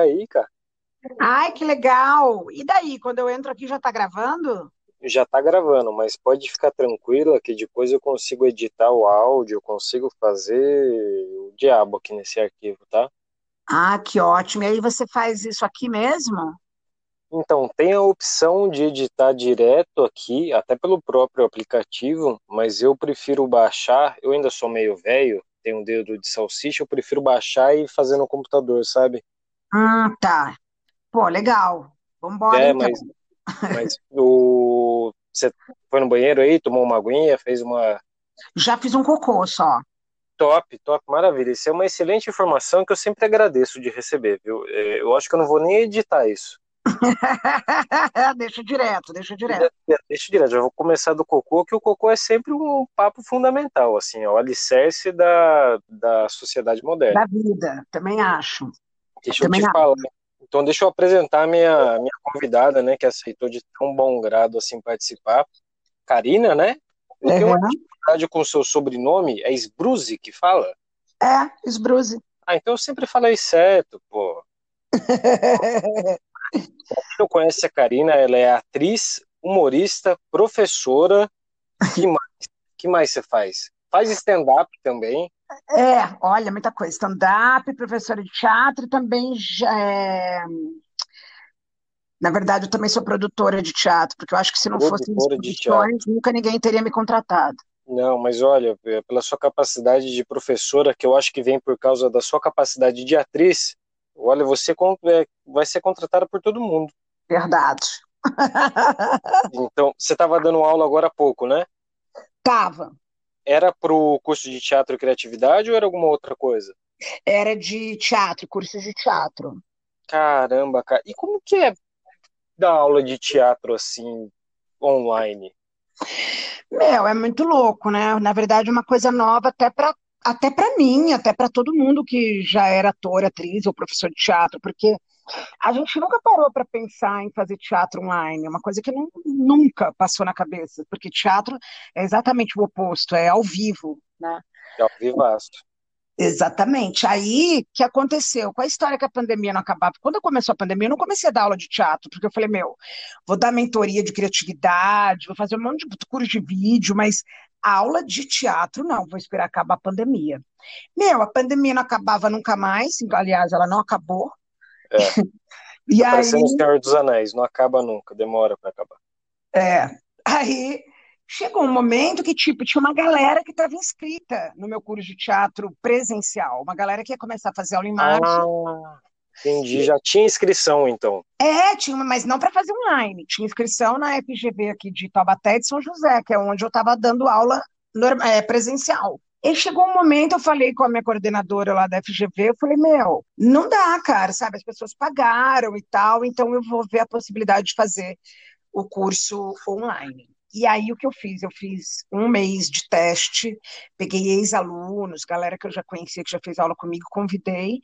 aí, cara. Ai, que legal! E daí, quando eu entro aqui, já tá gravando? Já tá gravando, mas pode ficar tranquila que depois eu consigo editar o áudio, eu consigo fazer o diabo aqui nesse arquivo, tá? Ah, que ótimo. E aí você faz isso aqui mesmo? Então, tem a opção de editar direto aqui, até pelo próprio aplicativo, mas eu prefiro baixar, eu ainda sou meio velho, tenho um dedo de salsicha, eu prefiro baixar e fazer no computador, sabe? Ah, tá. Pô, legal. Vambora, É, então. mas, mas o... você foi no banheiro aí, tomou uma aguinha, fez uma Já fiz um cocô só. top, top, maravilha. Isso é uma excelente informação que eu sempre agradeço de receber, viu? É, Eu acho que eu não vou nem editar isso. Deixa direto, deixa direto. Deixa direto, já vou começar do cocô, que o cocô é sempre um papo fundamental, assim, é o alicerce da, da sociedade moderna. Da vida, também acho. Deixa eu Também te falar. Então, deixa eu apresentar a minha, minha convidada, né, que aceitou de tão bom grado, assim, participar. Karina, né? Eu tenho uma Uhum. dificuldade com o seu sobrenome, é Sbruzzi que fala? É, esbruse. Ah, então eu sempre falei certo, pô. Quem não conhece a Karina, ela é atriz, humorista, professora. Que mais? Que mais você faz? Faz stand-up também. É, olha, muita coisa. Stand-up, professora de teatro também já é... Na verdade, eu também sou produtora de teatro, porque eu acho que se não Produtora de produções, nunca ninguém teria me contratado. Não, mas olha, é pela sua capacidade de professora, que eu acho que vem por causa da sua capacidade de atriz, olha, você é, vai ser contratada por todo mundo. Verdade. Então, você estava dando aula agora há pouco, né? Tava. Era pro curso de teatro e criatividade ou era alguma outra coisa? Era de teatro, curso de teatro. Caramba, cara. E como que é dar aula de teatro assim, online? Meu, é muito louco, né? Na verdade, é uma coisa nova até para até para mim, até para todo mundo que já era ator, atriz ou professor de teatro, porque a gente nunca parou para pensar em fazer teatro online, é uma coisa que não- nunca passou na cabeça, porque teatro é exatamente o oposto, é ao vivo, né? É ao vivaço. Exatamente. Aí, o que aconteceu? Com a história que a pandemia não acabava, quando começou a pandemia, eu não comecei a dar aula de teatro, porque eu falei, meu, vou dar mentoria de criatividade, vou fazer um monte de curso de vídeo, mas aula de teatro não, vou esperar acabar a pandemia. Meu, a pandemia não acabava nunca mais, aliás, ela não acabou. É. E aí, Parecendo o Senhor dos Anéis, não acaba nunca, demora para acabar. é, aí chegou um momento que, tipo, tinha uma galera que estava inscrita no meu curso de teatro presencial, uma galera que ia começar a fazer aula em março. Ah, entendi. Já tinha inscrição, então. É, tinha, mas não para fazer online. Tinha inscrição na FGV aqui de Taubaté de São José, que é onde eu estava dando aula é, presencial. E chegou um momento, eu falei com a minha coordenadora lá da FGV, eu falei, meu, não dá, cara, sabe? As pessoas pagaram e tal, então eu vou ver a possibilidade de fazer o curso online. E aí o que eu fiz? Eu fiz um mês de teste, peguei ex-alunos, galera que eu já conhecia, que já fez aula comigo, convidei,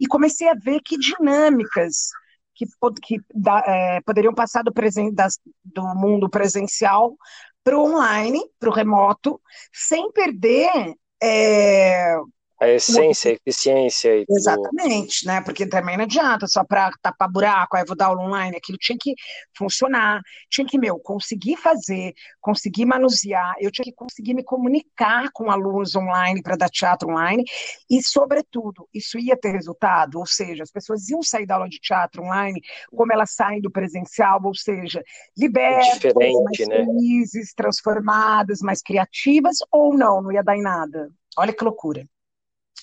e comecei a ver que dinâmicas que, que é, poderiam passar do, presen das- do mundo presencial para o online, para o remoto, sem perder. é, A essência, a eficiência e tudo. Exatamente, né? Porque também não adianta só para tapar buraco, aí eu vou dar aula online, aquilo tinha que funcionar, tinha que, meu, conseguir fazer, conseguir manusear, eu tinha que conseguir me comunicar com alunos online para dar teatro online, e, sobretudo, isso ia ter resultado, ou seja, as pessoas iam sair da aula de teatro online como elas saem do presencial, ou seja, libertas, mais né? felizes, transformadas, mais criativas, ou não, não ia dar em nada. Olha que loucura.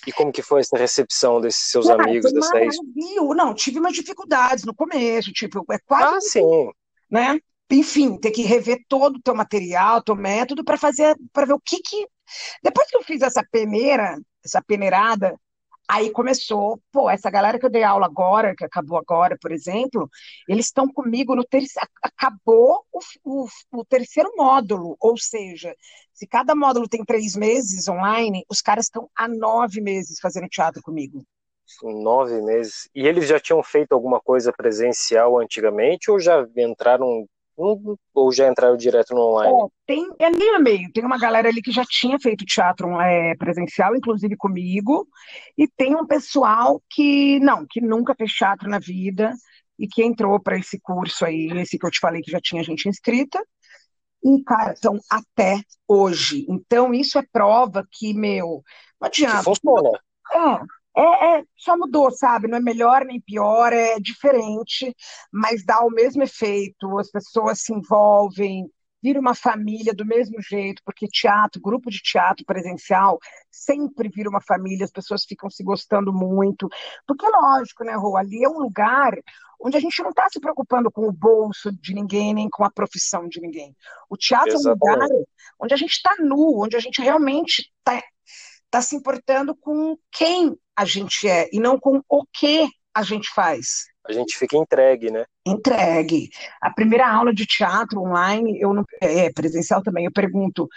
E como que foi essa recepção desses seus amigos, dessa maravilhoso. Não, tive umas dificuldades no começo, tipo, é quase, Ah, sim. né? Enfim, ter que rever todo o teu material, teu método para fazer, para ver o que que. Depois que eu fiz essa peneira, essa peneirada, aí começou, pô, essa galera que eu dei aula agora, que acabou agora, por exemplo, eles estão comigo no terceiro, acabou o, o, o terceiro módulo, ou seja, se cada módulo tem três meses online, os caras estão há nove meses fazendo teatro comigo. Nove meses. E eles já tinham feito alguma coisa presencial antigamente ou já entraram ou já entraram direto no online? É, tem, é meio a meio. Tem uma galera ali que já tinha feito teatro é, presencial, inclusive comigo, e tem um pessoal que não, que nunca fez teatro na vida e que entrou para esse curso aí, esse que eu te falei que já tinha gente inscrita. E, cara, são até hoje. Então, isso é prova que, meu, não adianta. Que funciona. É, é, é, só mudou, sabe? Não é melhor nem pior, é diferente, mas dá o mesmo efeito, as pessoas se envolvem, vira uma família do mesmo jeito, porque teatro, grupo de teatro presencial, sempre vira uma família, as pessoas ficam se gostando muito. Porque, lógico, né, Rô, ali é um lugar onde a gente não está se preocupando com o bolso de ninguém, nem com a profissão de ninguém. O teatro Exatamente. é um lugar onde a gente está nu, onde a gente realmente está tá se importando com quem a gente é e não com o que a gente faz a gente fica entregue, né? Entregue. A primeira aula de teatro online, eu não, é presencial também, eu pergunto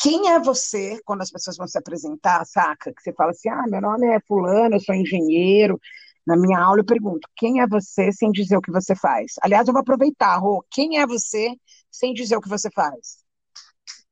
quem é você quando as pessoas vão se apresentar, saca? Que você fala assim, ah, meu nome é fulano, eu sou engenheiro. Na minha aula eu pergunto, quem é você sem dizer o que você faz? Aliás, eu vou aproveitar, Rô, quem é você sem dizer o que você faz?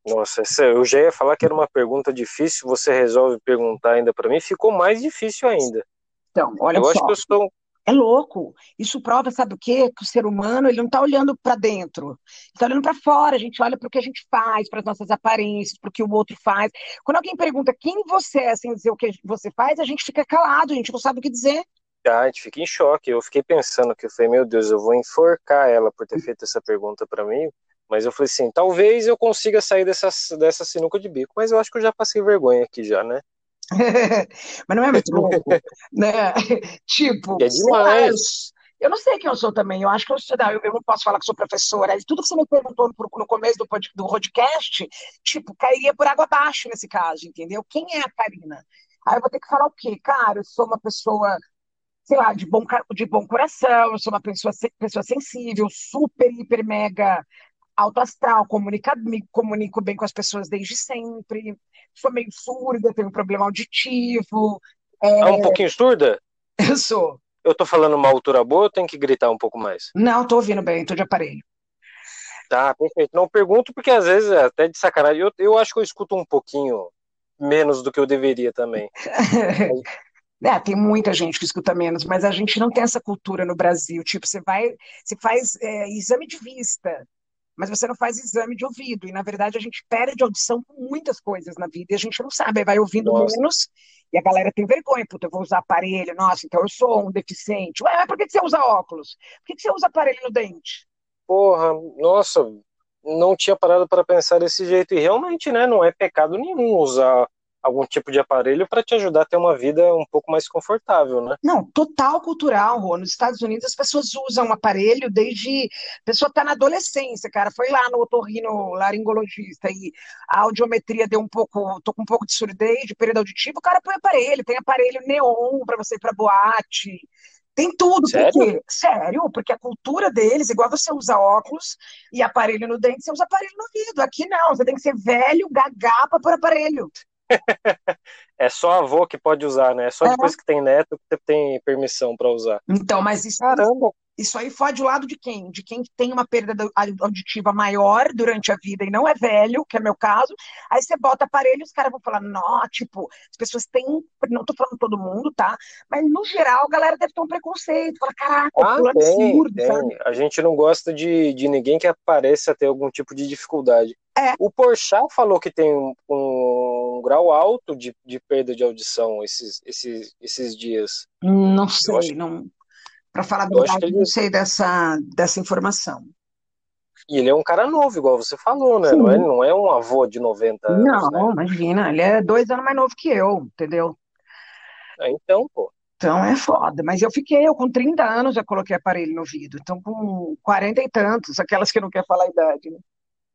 Nossa, eu já ia falar que era uma pergunta difícil, você resolve perguntar ainda para mim, ficou mais difícil ainda. Então, olha eu só. Eu acho que eu sou é louco. Isso prova, sabe o quê? Que o ser humano ele não está olhando para dentro, está olhando para fora. A gente olha para o que a gente faz, para as nossas aparências, para o que o outro faz. Quando alguém pergunta quem você é sem dizer o que você faz, a gente fica calado, a gente não sabe o que dizer. Ah, a gente fica em choque. Eu fiquei pensando que eu falei, meu Deus, eu vou enforcar ela por ter feito essa pergunta para mim. Mas eu falei assim, talvez eu consiga sair dessa, dessa sinuca de bico. Mas eu acho que eu já passei vergonha aqui já, né? Mas não é muito louco, né? Tipo, é demais. Eu não sei quem eu sou também. Eu acho que eu, eu, eu não posso falar que sou professora. Tudo que você me perguntou no, no começo do, do podcast, tipo, cairia por água abaixo nesse caso, entendeu? Quem é a Karina? Aí eu vou ter que falar o quê? Cara, eu sou uma pessoa, sei lá, de bom, de bom coração, eu sou uma pessoa, pessoa sensível, super, hiper, mega alto astral, comunica, me comunico bem com as pessoas desde sempre, sou meio surda, tenho um problema auditivo. É... é um pouquinho surda? Eu sou. Eu tô falando uma altura boa ou tem que gritar um pouco mais? Não, tô ouvindo bem, tô de aparelho. Tá, perfeito. Não pergunto porque às vezes, é até de sacanagem, eu, eu acho que eu escuto um pouquinho menos do que eu deveria também. É, tem muita gente que escuta menos, mas a gente não tem essa cultura no Brasil. Tipo, você vai, você faz é, exame de vista, mas você não faz exame de ouvido. E, na verdade, a gente perde audição com muitas coisas na vida e a gente não sabe. Aí vai ouvindo nossa. menos e a galera tem vergonha. Puta, eu vou usar aparelho. Nossa, então eu sou um deficiente. Ué, mas por que você usa óculos? Por que você usa aparelho no dente? Porra, nossa, não tinha parado para pensar desse jeito. E realmente, né, não é pecado nenhum usar algum tipo de aparelho para te ajudar a ter uma vida um pouco mais confortável, né? Não, total cultural, Rô. Nos Estados Unidos as pessoas usam um aparelho desde a pessoa tá na adolescência, cara. Foi lá no otorrino laringologista e a audiometria deu um pouco, tô com um pouco de surdez, de período auditivo, o cara põe aparelho, tem aparelho neon para você ir para boate. Tem tudo, Sério? porque sério, porque a cultura deles, igual você usa óculos e aparelho no dente, você usa aparelho no ouvido. Aqui não, você tem que ser velho, gagá para pôr aparelho é só avô que pode usar, né? É só é. depois que tem neto que você tem permissão para usar. Então, mas isso, Caramba. isso aí fode o lado de quem? De quem tem uma perda auditiva maior durante a vida e não é velho, que é meu caso. Aí você bota aparelho e os caras vão falar, não, tipo, as pessoas têm, não tô falando todo mundo, tá? Mas no geral a galera deve ter um preconceito. Fala, caraca, ah, é absurdo, tem. A gente não gosta de, de ninguém que apareça ter algum tipo de dificuldade. É. O Porchat falou que tem um, um grau alto de, de, perda de audição esses, esses, esses dias. Não sei, acho... não. Para falar a verdade, ele... não sei dessa, dessa informação. E ele é um cara novo, igual você falou, né? Não é, não é um avô de 90 anos. Não, né? imagina, ele é dois anos mais novo que eu, entendeu? É, então, pô. Então é foda. Mas eu fiquei, eu com 30 anos já coloquei aparelho no ouvido. Então com 40 e tantos, aquelas que não quer falar a idade, né?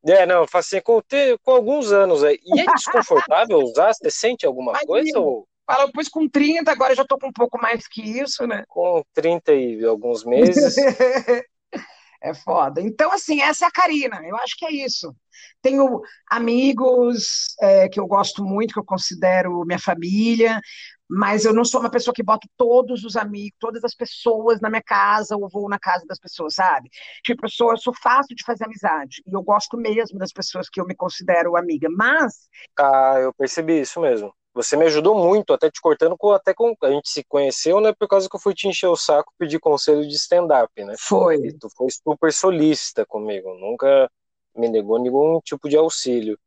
É, não, assim, com, com alguns anos aí. E é desconfortável usar? Você sente alguma Mas, coisa? Ou... Fala, pois com 30, agora já tô com um pouco mais que isso, né? Com 30 e alguns meses. é foda. Então, assim, essa é a Karina. Eu acho que é isso. Tenho amigos é, que eu gosto muito, que eu considero minha família, Mas eu não sou uma pessoa que bota todos os amigos, todas as pessoas na minha casa ou vou na casa das pessoas, sabe? Tipo, eu sou, eu sou fácil de fazer amizade. E eu gosto mesmo das pessoas que eu me considero amiga. Mas. Ah, eu percebi isso mesmo. Você me ajudou muito, até te cortando, com, até com a gente se conheceu, né? Por causa que eu fui te encher o saco pedir conselho de stand-up, né? Foi. E tu foi super solista comigo, nunca me negou nenhum tipo de auxílio.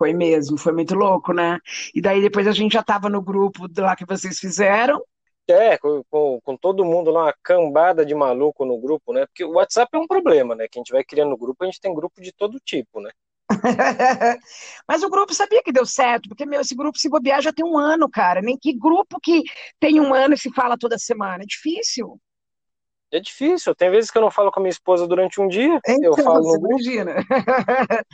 Foi mesmo, foi muito louco, né? E daí depois a gente já estava no grupo lá que vocês fizeram. É, com, com, com, todo mundo lá, uma cambada de maluco no grupo, né? Porque o WhatsApp é um problema, né? Que a gente vai criando grupo, a gente tem grupo de todo tipo, né? Mas o grupo sabia que deu certo, porque, meu, esse grupo se bobear já tem um ano, cara. Nem que grupo que tem um ano e se fala toda semana. É difícil. É difícil. Tem vezes que eu não falo com a minha esposa durante um dia. Então, eu falo no grupo. Imagina.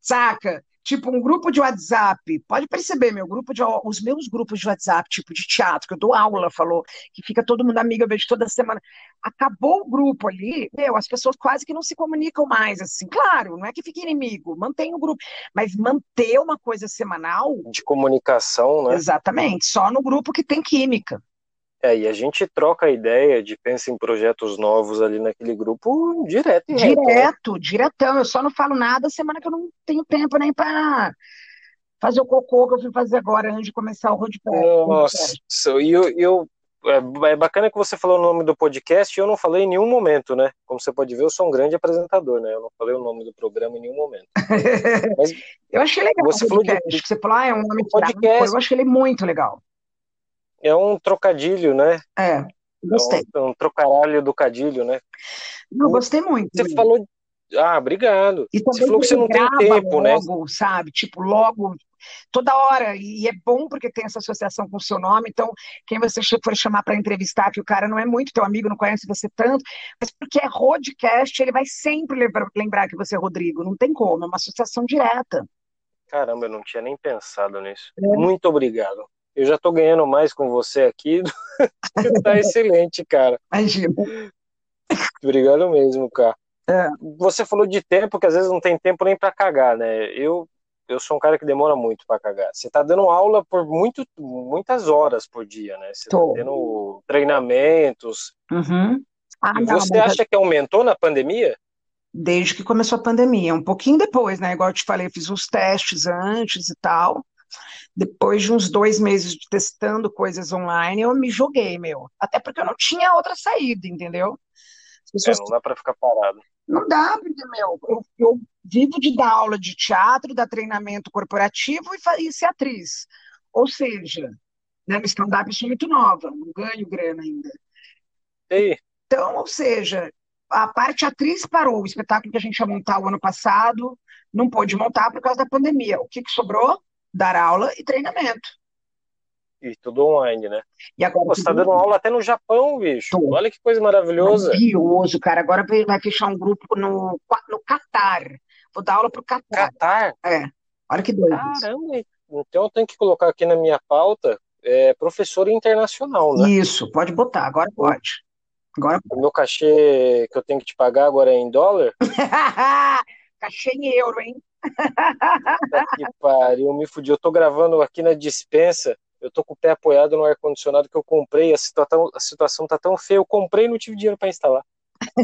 Saca? Tipo, um grupo de WhatsApp, pode perceber, meu grupo de os meus grupos de WhatsApp, tipo de teatro, que eu dou aula, falou, que fica todo mundo amigo, eu vejo toda semana. Acabou o grupo ali, meu, as pessoas quase que não se comunicam mais, assim. Claro, não é que fique inimigo, mantém o grupo, mas manter uma coisa semanal. De comunicação, né? Exatamente, só no grupo que tem química. É, e a gente troca a ideia de pensa em projetos novos ali naquele grupo direto e Direto, reto, né? diretão. Eu só não falo nada semana que eu não tenho tempo nem para fazer o cocô que eu fui fazer agora antes de começar o roadcast. Nossa, e eu, eu, é, é bacana que você falou o nome do podcast e eu não falei em nenhum momento, né? Como você pode ver, eu sou um grande apresentador, né? Eu não falei o nome do programa em nenhum momento. Mas eu achei legal você falou de, você falou, ah, é um nome podcast. Eu achei ele muito legal. É um trocadilho, né? É, gostei. É um, um trocaralho do cadilho, né? Não, gostei muito. Você falou. Ah, obrigado. E você falou que você não tem tempo, né? logo, né? Sabe? Tipo, logo, toda hora. E é bom porque tem essa associação com o seu nome. Então, quem você for chamar para entrevistar, que o cara não é muito teu amigo, não conhece você tanto, mas porque é rodcast, ele vai sempre lembrar que você é Rodrigo. Não tem como, é uma associação direta. Caramba, eu não tinha nem pensado nisso. É. Muito obrigado. Eu já tô ganhando mais com você aqui. tá excelente, cara. Imagina. Obrigado mesmo, cara. É. Você falou de tempo que às vezes não tem tempo nem para cagar, né? Eu eu sou um cara que demora muito para cagar. Você tá dando aula por muito, muitas horas por dia, né? Você Tô. tá tendo treinamentos. Uhum. Ah, você acha que aumentou na pandemia? Desde que começou a pandemia, um pouquinho depois, né? Igual eu te falei, eu fiz uns testes antes e tal. Depois de uns dois meses de testando coisas online, eu me joguei, meu. Até porque eu não tinha outra saída, entendeu? Pessoas... É, não dá para ficar parado. Não dá, porque, meu, eu, eu, vivo de dar aula de teatro, dar treinamento corporativo e, e ser atriz. Ou seja, né, no stand-up eu sou muito nova, não ganho grana ainda. E? Então, ou seja, a parte atriz parou. O espetáculo que a gente ia montar o ano passado não pôde montar por causa da pandemia. O que, que sobrou? Dar aula e treinamento. E tudo online, né? E agora, Pô, você tá dando aula até no Japão, bicho. Tô. Olha que coisa maravilhosa. Maravilhoso, cara. Agora vai fechar um grupo no, no Catar. Vou dar aula pro Catar. Catar? É. Olha que doido. Caramba, então eu tenho que colocar aqui na minha pauta é, professor internacional, né? Isso, pode botar, agora pode. Agora O meu cachê que eu tenho que te pagar agora é em dólar? cachê em euro, hein? Que pariu, me fudi. Eu tô gravando aqui na dispensa. Eu tô com o pé apoiado no ar-condicionado que eu comprei. A situação, a situação tá tão feia. Eu comprei e não tive dinheiro para instalar.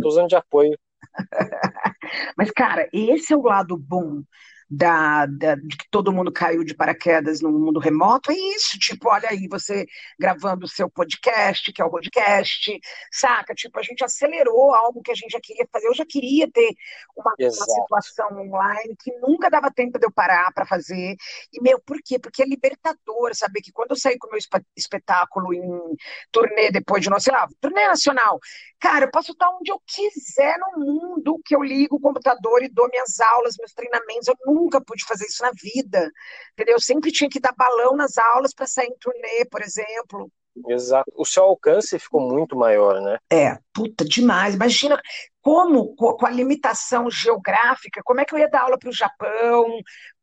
Tô usando de apoio. Mas, cara, esse é o lado bom da, da, de que todo mundo caiu de paraquedas no mundo remoto, é isso, tipo, olha aí, você gravando o seu podcast, que é o podcast, saca? Tipo, a gente acelerou algo que a gente já queria fazer. Eu já queria ter uma, uma situação online que nunca dava tempo de eu parar para fazer. E, meu, por quê? Porque é libertador saber que quando eu sair com o meu espetáculo em turnê depois de, sei lá, turnê nacional, cara, eu posso estar onde eu quiser no mundo, que eu ligo o computador e dou minhas aulas, meus treinamentos, eu nunca pude fazer isso na vida, entendeu? Eu sempre tinha que dar balão nas aulas para sair em turnê, por exemplo. Exato. O seu alcance ficou muito maior, né? É, puta, demais. Imagina como, com a limitação geográfica, como é que eu ia dar aula para o Japão,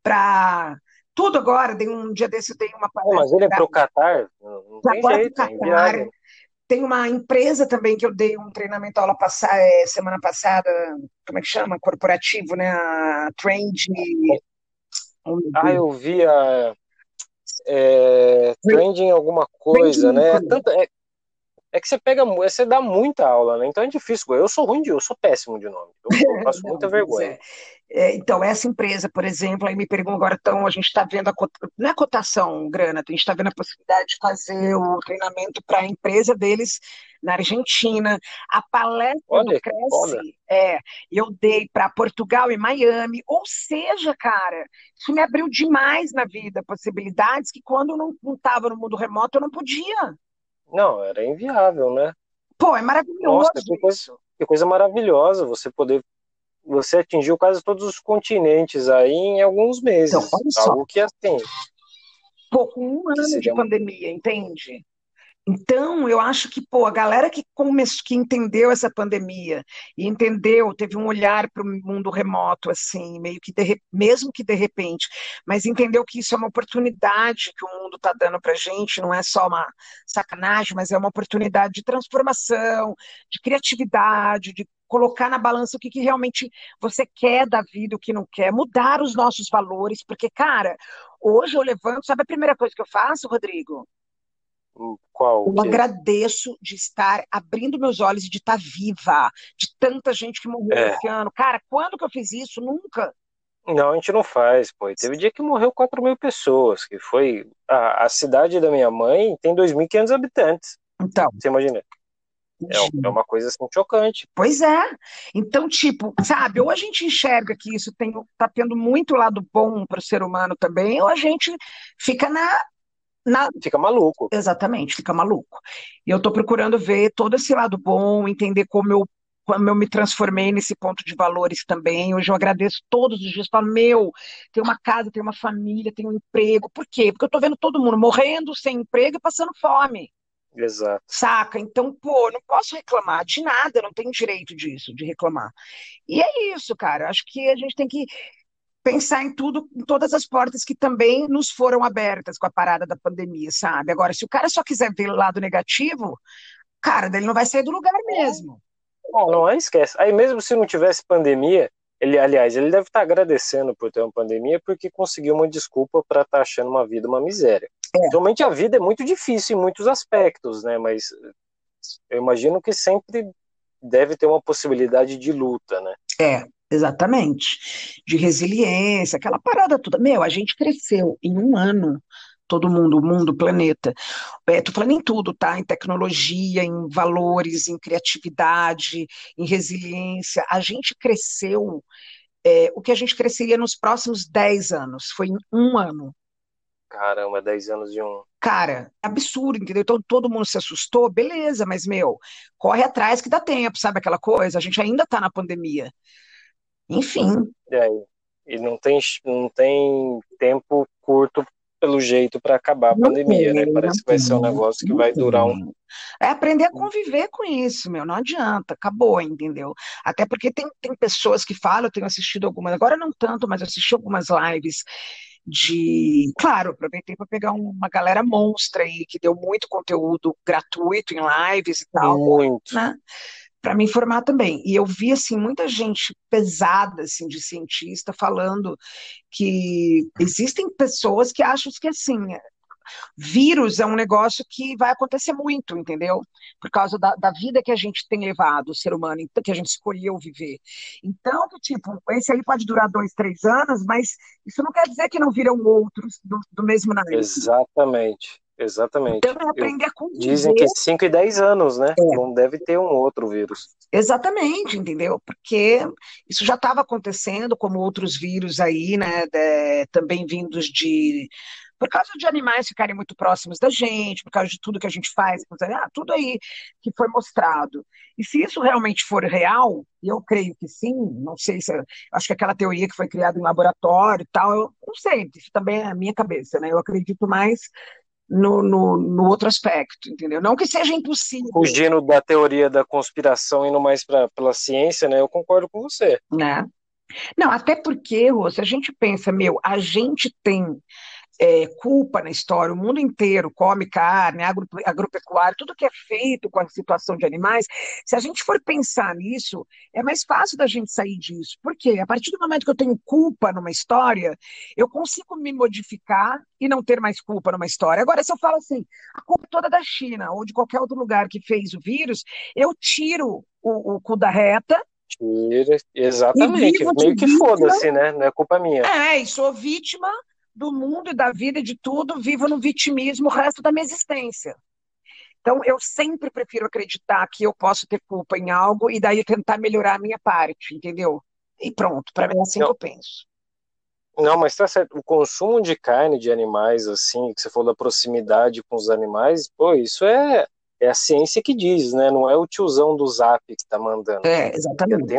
para tudo agora. Dei um dia desse, eu dei uma palestra. Mas ele é para o Catar? Não tem agora jeito, Catar, é tem uma empresa também que eu dei um treinamento aula passada, é, semana passada, como é que chama? Corporativo, né? A Trend. Ah, eu vi a. é, trending alguma coisa, né? É, tanto, é, é que você pega, você dá muita aula, né? Então é difícil. Eu sou ruim de, eu sou péssimo de nome. Eu, eu passo muita vergonha. É. é. então, essa empresa, por exemplo, aí me perguntam agora, então, a gente está vendo a não é cotação, grana, a gente está vendo a possibilidade de fazer o treinamento para a empresa deles na Argentina. A palestra Olha, do Cresce, é, eu dei para Portugal e Miami. Ou seja, cara, isso me abriu demais na vida possibilidades que quando eu não estava no mundo remoto eu não podia. Não, era inviável, né? Pô, é maravilhoso. Nossa, que coisa, que coisa maravilhosa você poder. Você atingiu quase todos os continentes aí em alguns meses. Então, olha só. Algo que assim. Pô, com um ano de pandemia, entende? Então, eu acho que, pô, a galera que, começou, que entendeu essa pandemia e entendeu, teve um olhar para o mundo remoto, assim, meio que, de, mesmo que de repente, mas entendeu que isso é uma oportunidade que o mundo está dando para gente, não é só uma sacanagem, mas é uma oportunidade de transformação, de criatividade, de colocar na balança o que, que realmente você quer da vida, o que não quer, mudar os nossos valores, porque, cara, hoje eu levanto, sabe a primeira coisa que eu faço, Rodrigo? Qual? Eu que? agradeço de estar abrindo meus olhos e de estar viva, de tanta gente que morreu é. esse ano. Cara, quando que eu fiz isso? Nunca. Não, a gente não faz, pô. Teve dia que morreu 4 mil pessoas, que foi. A, a cidade da minha mãe tem 2.500 habitantes. Então. Você imagina? É, é, uma coisa assim chocante. Pois é. Então, tipo, sabe, ou a gente enxerga que isso tem, tá tendo muito lado bom para o ser humano também, ou a gente fica na na... Fica maluco. Exatamente, fica maluco. E eu estou procurando ver todo esse lado bom, entender como eu, como eu me transformei nesse ponto de valores também. Hoje eu agradeço todos os dias. Falo, meu, tem uma casa, tem uma família, tem um emprego. Por quê? Porque eu estou vendo todo mundo morrendo sem emprego e passando fome. Exato. Saca? Então, pô, não posso reclamar de nada, não tenho direito disso, de reclamar. E é isso, cara. Acho que a gente tem que pensar em tudo, em todas as portas que também nos foram abertas com a parada da pandemia, sabe? Agora, se o cara só quiser ver o lado negativo, cara, ele não vai sair do lugar mesmo. Não, não é, esquece. Aí mesmo se não tivesse pandemia, ele, aliás, ele deve estar agradecendo por ter uma pandemia porque conseguiu uma desculpa para estar tá achando uma vida uma miséria. É. Realmente a vida é muito difícil em muitos aspectos, né? Mas eu imagino que sempre deve ter uma possibilidade de luta, né? É, Exatamente. De resiliência, aquela parada toda. Meu, a gente cresceu em um ano, todo mundo, o mundo, o planeta. Estou é, falando em tudo, tá? Em tecnologia, em valores, em criatividade, em resiliência. A gente cresceu é, o que a gente cresceria nos próximos 10 anos. Foi em um ano. Caramba, 10 anos de um. Cara, absurdo, entendeu? Então todo mundo se assustou, beleza, mas, meu, corre atrás que dá tempo, sabe aquela coisa? A gente ainda está na pandemia. Enfim. É, e não tem, não tem tempo curto pelo jeito para acabar a não pandemia, tem, né? Parece que vai ser um negócio que vai durar um. É aprender a conviver com isso, meu. Não adianta, acabou, entendeu? Até porque tem, tem pessoas que falam, eu tenho assistido algumas, agora não tanto, mas assisti algumas lives de. Claro, aproveitei para pegar uma galera monstra aí, que deu muito conteúdo gratuito em lives e tal. Muito. Né? Para me informar também. E eu vi assim muita gente pesada assim de cientista falando que existem pessoas que acham que assim vírus é um negócio que vai acontecer muito, entendeu? Por causa da, da, vida que a gente tem levado, o ser humano, que a gente escolheu viver. Então, tipo, esse aí pode durar dois, três anos, mas isso não quer dizer que não viram outros do, do mesmo naipe. Exatamente. Exatamente. Então é aprender a conviver. Dizem que 5 e 10 anos, né? É. Não deve ter um outro vírus. Exatamente, entendeu? Porque isso já estava acontecendo, como outros vírus aí, né? De, também vindos de. Por causa de animais ficarem muito próximos da gente, por causa de tudo que a gente faz, ah, tudo aí que foi mostrado. E se isso realmente for real, e eu creio que sim, não sei se. Acho que aquela teoria que foi criada em laboratório e tal, eu não sei, isso também é a minha cabeça, né? Eu acredito mais no, no, no, outro aspecto, entendeu? Não que seja impossível. Fugindo da teoria da conspiração, indo mais pra, pela ciência, né? Eu concordo com você. Né? Não, até porque, Rô, se a gente pensa, meu, a gente tem é, culpa na história, o mundo inteiro come carne, agro, agropecuário, tudo que é feito com a situação de animais, se a gente for pensar nisso, é mais fácil da gente sair disso. Por quê? A partir do momento que eu tenho culpa numa história, eu consigo me modificar e não ter mais culpa numa história. Agora, se eu falo assim, a culpa toda da China ou de qualquer outro lugar que fez o vírus, eu tiro o, o cu da reta Tira, exatamente. Meio que foda-se, né? Não é culpa minha. É, e sou vítima do mundo e da vida e de tudo, vivo no vitimismo o resto da minha existência. Então, eu sempre prefiro acreditar que eu posso ter culpa em algo e daí tentar melhorar a minha parte, entendeu? E pronto, para mim é assim Não. que eu penso. Não, mas tá certo. O consumo de carne de animais, assim, que você falou da proximidade com os animais, pô, isso é, é a ciência que diz, né? Não é o tiozão do zap que tá mandando. É, exatamente.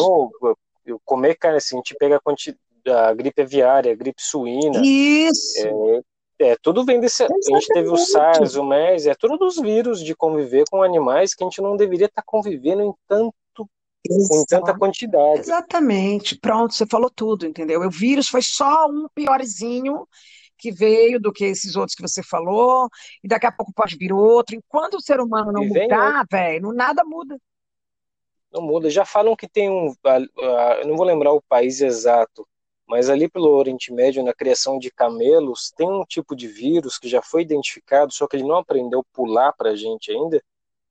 Eu comer carne, assim, a gente pega a, quantidade a gripe aviária, a gripe suína. Isso! É, é, tudo vem desse. Exatamente. A gente teve o SARS, o MERS, é tudo dos vírus de conviver com animais que a gente não deveria estar convivendo em tanto em tanta quantidade. Exatamente. Pronto, você falou tudo, entendeu? O vírus foi só um piorzinho que veio do que esses outros que você falou, e daqui a pouco pode vir outro. Enquanto o ser humano não mudar, velho, nada muda. Não muda. Já falam que tem um. Eu não vou lembrar o país exato, mas ali pelo Oriente Médio, na criação de camelos, tem um tipo de vírus que já foi identificado, só que ele não aprendeu a pular para a gente ainda,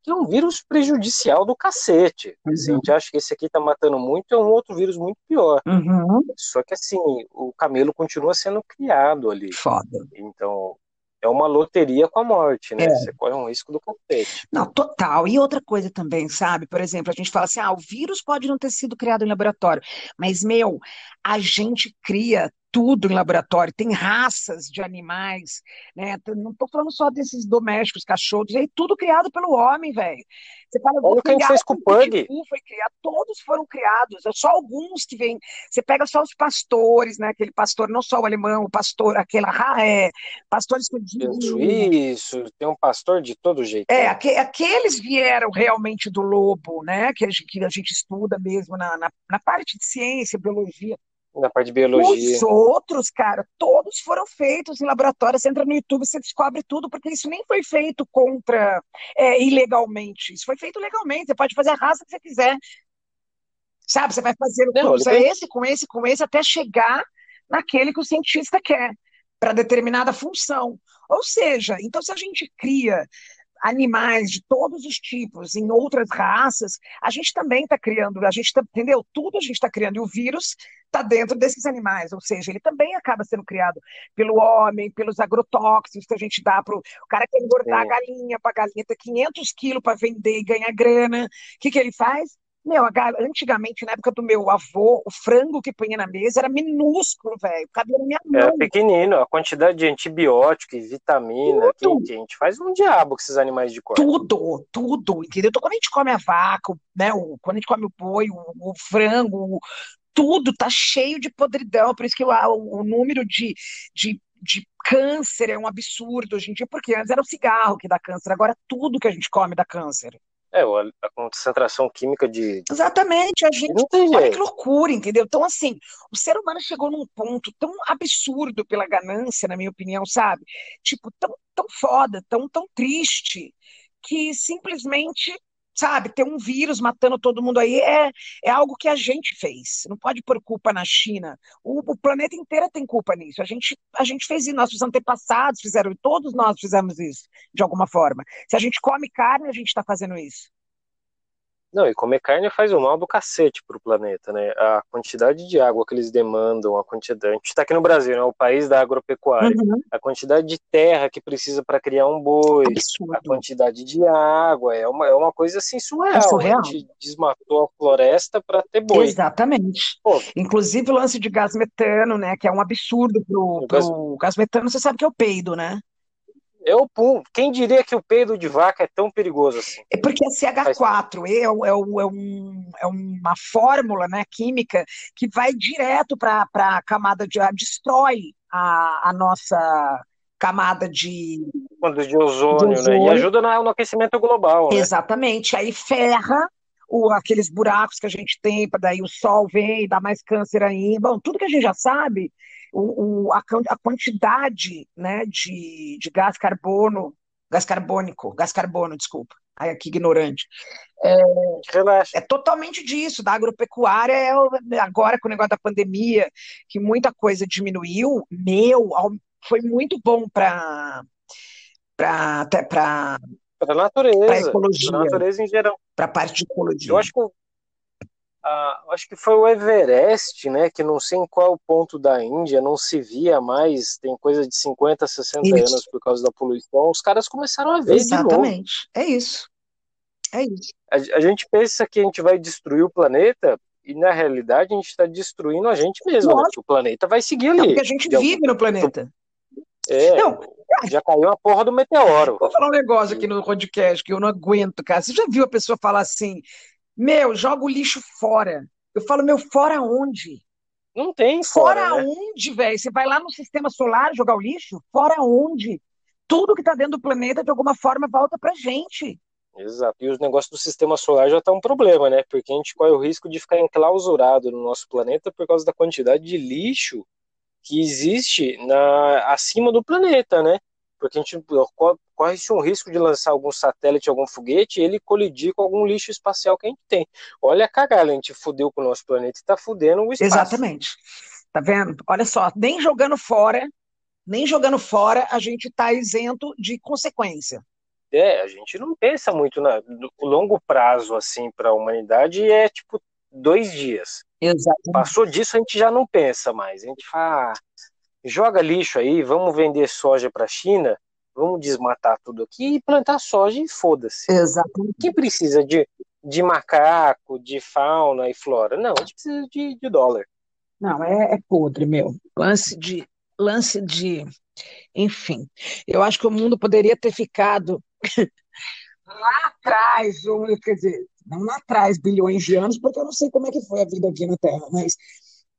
que é um vírus prejudicial do cacete. Uhum. a gente acha que esse aqui está matando muito, é um outro vírus muito pior. Uhum. Só que assim, o camelo continua sendo criado ali. Foda. Então, é uma loteria com a morte, né? É. Você corre um risco do cacete. Não, total. E outra coisa também, sabe? Por exemplo, a gente fala assim: ah, o vírus pode não ter sido criado em laboratório, mas, meu, a gente cria tudo em laboratório, tem raças de animais, né? Não estou falando só desses domésticos, cachorros, é tudo criado pelo homem, velho. Você fala, Olha o que a gente fez com o Pug. Foi criado, todos foram criados, é só alguns que vêm. Você pega só os pastores, né? Aquele pastor, não só o alemão, o pastor, aquela é, pastor escondido. Isso, tem um pastor de todo jeito. É, aqu aqueles vieram realmente do lobo, né? Que a gente, que a gente estuda mesmo na, na, na parte de ciência, biologia. Na parte de biologia. Os outros, cara, todos foram feitos em laboratório. Você entra no YouTube, você descobre tudo, porque isso nem foi feito contra é, ilegalmente. Isso foi feito legalmente. Você pode fazer a raça que você quiser. Sabe? Você vai fazer o cruza esse com esse com esse até chegar naquele que o cientista quer para determinada função. Ou seja, então se a gente cria animais de todos os tipos, em outras raças, a gente também está criando, a gente tá, entendeu? Tudo a gente está criando, e o vírus está dentro desses animais, ou seja, ele também acaba sendo criado pelo homem, pelos agrotóxicos que a gente dá para o cara que engordar a galinha, para a galinha ter 500 quilos para vender e ganhar grana, o que, que ele faz? Meu, antigamente, na época do meu avô, o frango que punha na mesa era minúsculo, velho. Cabia na minha mão. Era pequenino. A quantidade de antibiótico e vitamina que, que, a gente faz um diabo com esses animais de corte. Tudo, tudo, entendeu? Então, quando a gente come a vaca, né, o, quando a gente come o boi, o, o frango, o, tudo tá cheio de podridão. Por isso que o, o número de, de de câncer é um absurdo hoje em dia, porque antes era o cigarro que dá câncer, agora tudo que a gente come dá câncer. É, a concentração química de. Exatamente, a gente. Olha que loucura, entendeu? Então, assim, o ser humano chegou num ponto tão absurdo pela ganância, na minha opinião, sabe? Tipo, tão, tão foda, tão, tão triste, que simplesmente sabe, ter um vírus matando todo mundo aí é, é algo que a gente fez. Não pode pôr culpa na China. O, o, planeta inteiro tem culpa nisso. A gente, a gente fez isso, nossos antepassados fizeram, todos nós fizemos isso, de alguma forma. Se a gente come carne, a gente está fazendo isso. Não, e comer carne faz um mal do cacete pro planeta, né? A quantidade de água que eles demandam, a quantidade. A gente tá aqui no Brasil, né? O país da agropecuária. Uhum. A quantidade de terra que precisa para criar um boi, Absurdo. a quantidade de água, é uma, é uma coisa assim surreal. É surreal. A gente desmatou a floresta para ter boi. Exatamente. Pô. Inclusive o lance de gás metano, né? Que é um absurdo pro, pro gás... gás metano, você sabe que é o peido, né? Eu, quem diria que o peido de vaca é tão perigoso assim? É porque a CH4 é, é, é, é, um, é uma fórmula né, química que vai direto para a camada de ar, destrói a, a nossa camada de. Quando de ozônio, de ozônio. né? E ajuda no, no aquecimento global. Né? Exatamente. Aí ferra o, aqueles buracos que a gente tem, para daí o sol vem, dá mais câncer aí. Bom, tudo que a gente já sabe o, o a, a, quantidade né, de, de gás carbono, gás carbônico, gás carbono, desculpa, ai, que ignorante. É, é, totalmente disso, da agropecuária, é, agora com o negócio da pandemia, que muita coisa diminuiu, meu, foi muito bom para até para a natureza, ecologia, natureza em geral, para a parte de ecologia. Eu acho que acho que foi o Everest, né, que não sei em qual ponto da Índia, não se via mais, tem coisa de 50, 60 isso. anos por causa da poluição, os caras começaram a ver Exatamente, é isso. É isso. A, a, gente pensa que a gente vai destruir o planeta e na realidade a gente está destruindo a gente mesmo, né? o planeta vai seguir ali. É porque a gente vive algum... no planeta. É, não, já caiu a porra do meteoro. Vou falar um negócio aqui no podcast que eu não aguento, cara. Você já viu a pessoa falar assim, meu, joga o lixo fora. Eu falo, meu, fora onde? Não tem fora. Fora né? onde, velho? Você vai lá no sistema solar jogar o lixo? Fora onde? Tudo que está dentro do planeta, de alguma forma, volta pra gente. Exato. E os negócios do sistema solar já tá um problema, né? Porque a gente corre o risco de ficar enclausurado no nosso planeta por causa da quantidade de lixo que existe na, acima do planeta, né? Porque a gente corre-se um risco de lançar algum satélite, algum foguete e ele colidir com algum lixo espacial que a gente tem. Olha a cagada, a gente fudeu com o nosso planeta e tá fudendo o espaço. Exatamente. Tá vendo? Olha só, nem jogando fora, nem jogando fora, a gente tá isento de consequência. É, a gente não pensa muito na, no longo prazo, assim, para a humanidade, é tipo dois dias. Exatamente. Passou disso, a gente já não pensa mais. A gente fala, ah, joga lixo aí, vamos vender soja para a China, vamos desmatar tudo aqui e plantar soja e foda-se. Exatamente. Quem precisa de, de macaco, de fauna e flora? Não, a gente precisa de, de dólar. Não, é, é podre, meu. Lance de, lance de, enfim. Eu acho que o mundo poderia ter ficado lá atrás, ou, quer dizer, não lá atrás, bilhões de anos, porque eu não sei como é que foi a vida aqui na Terra, mas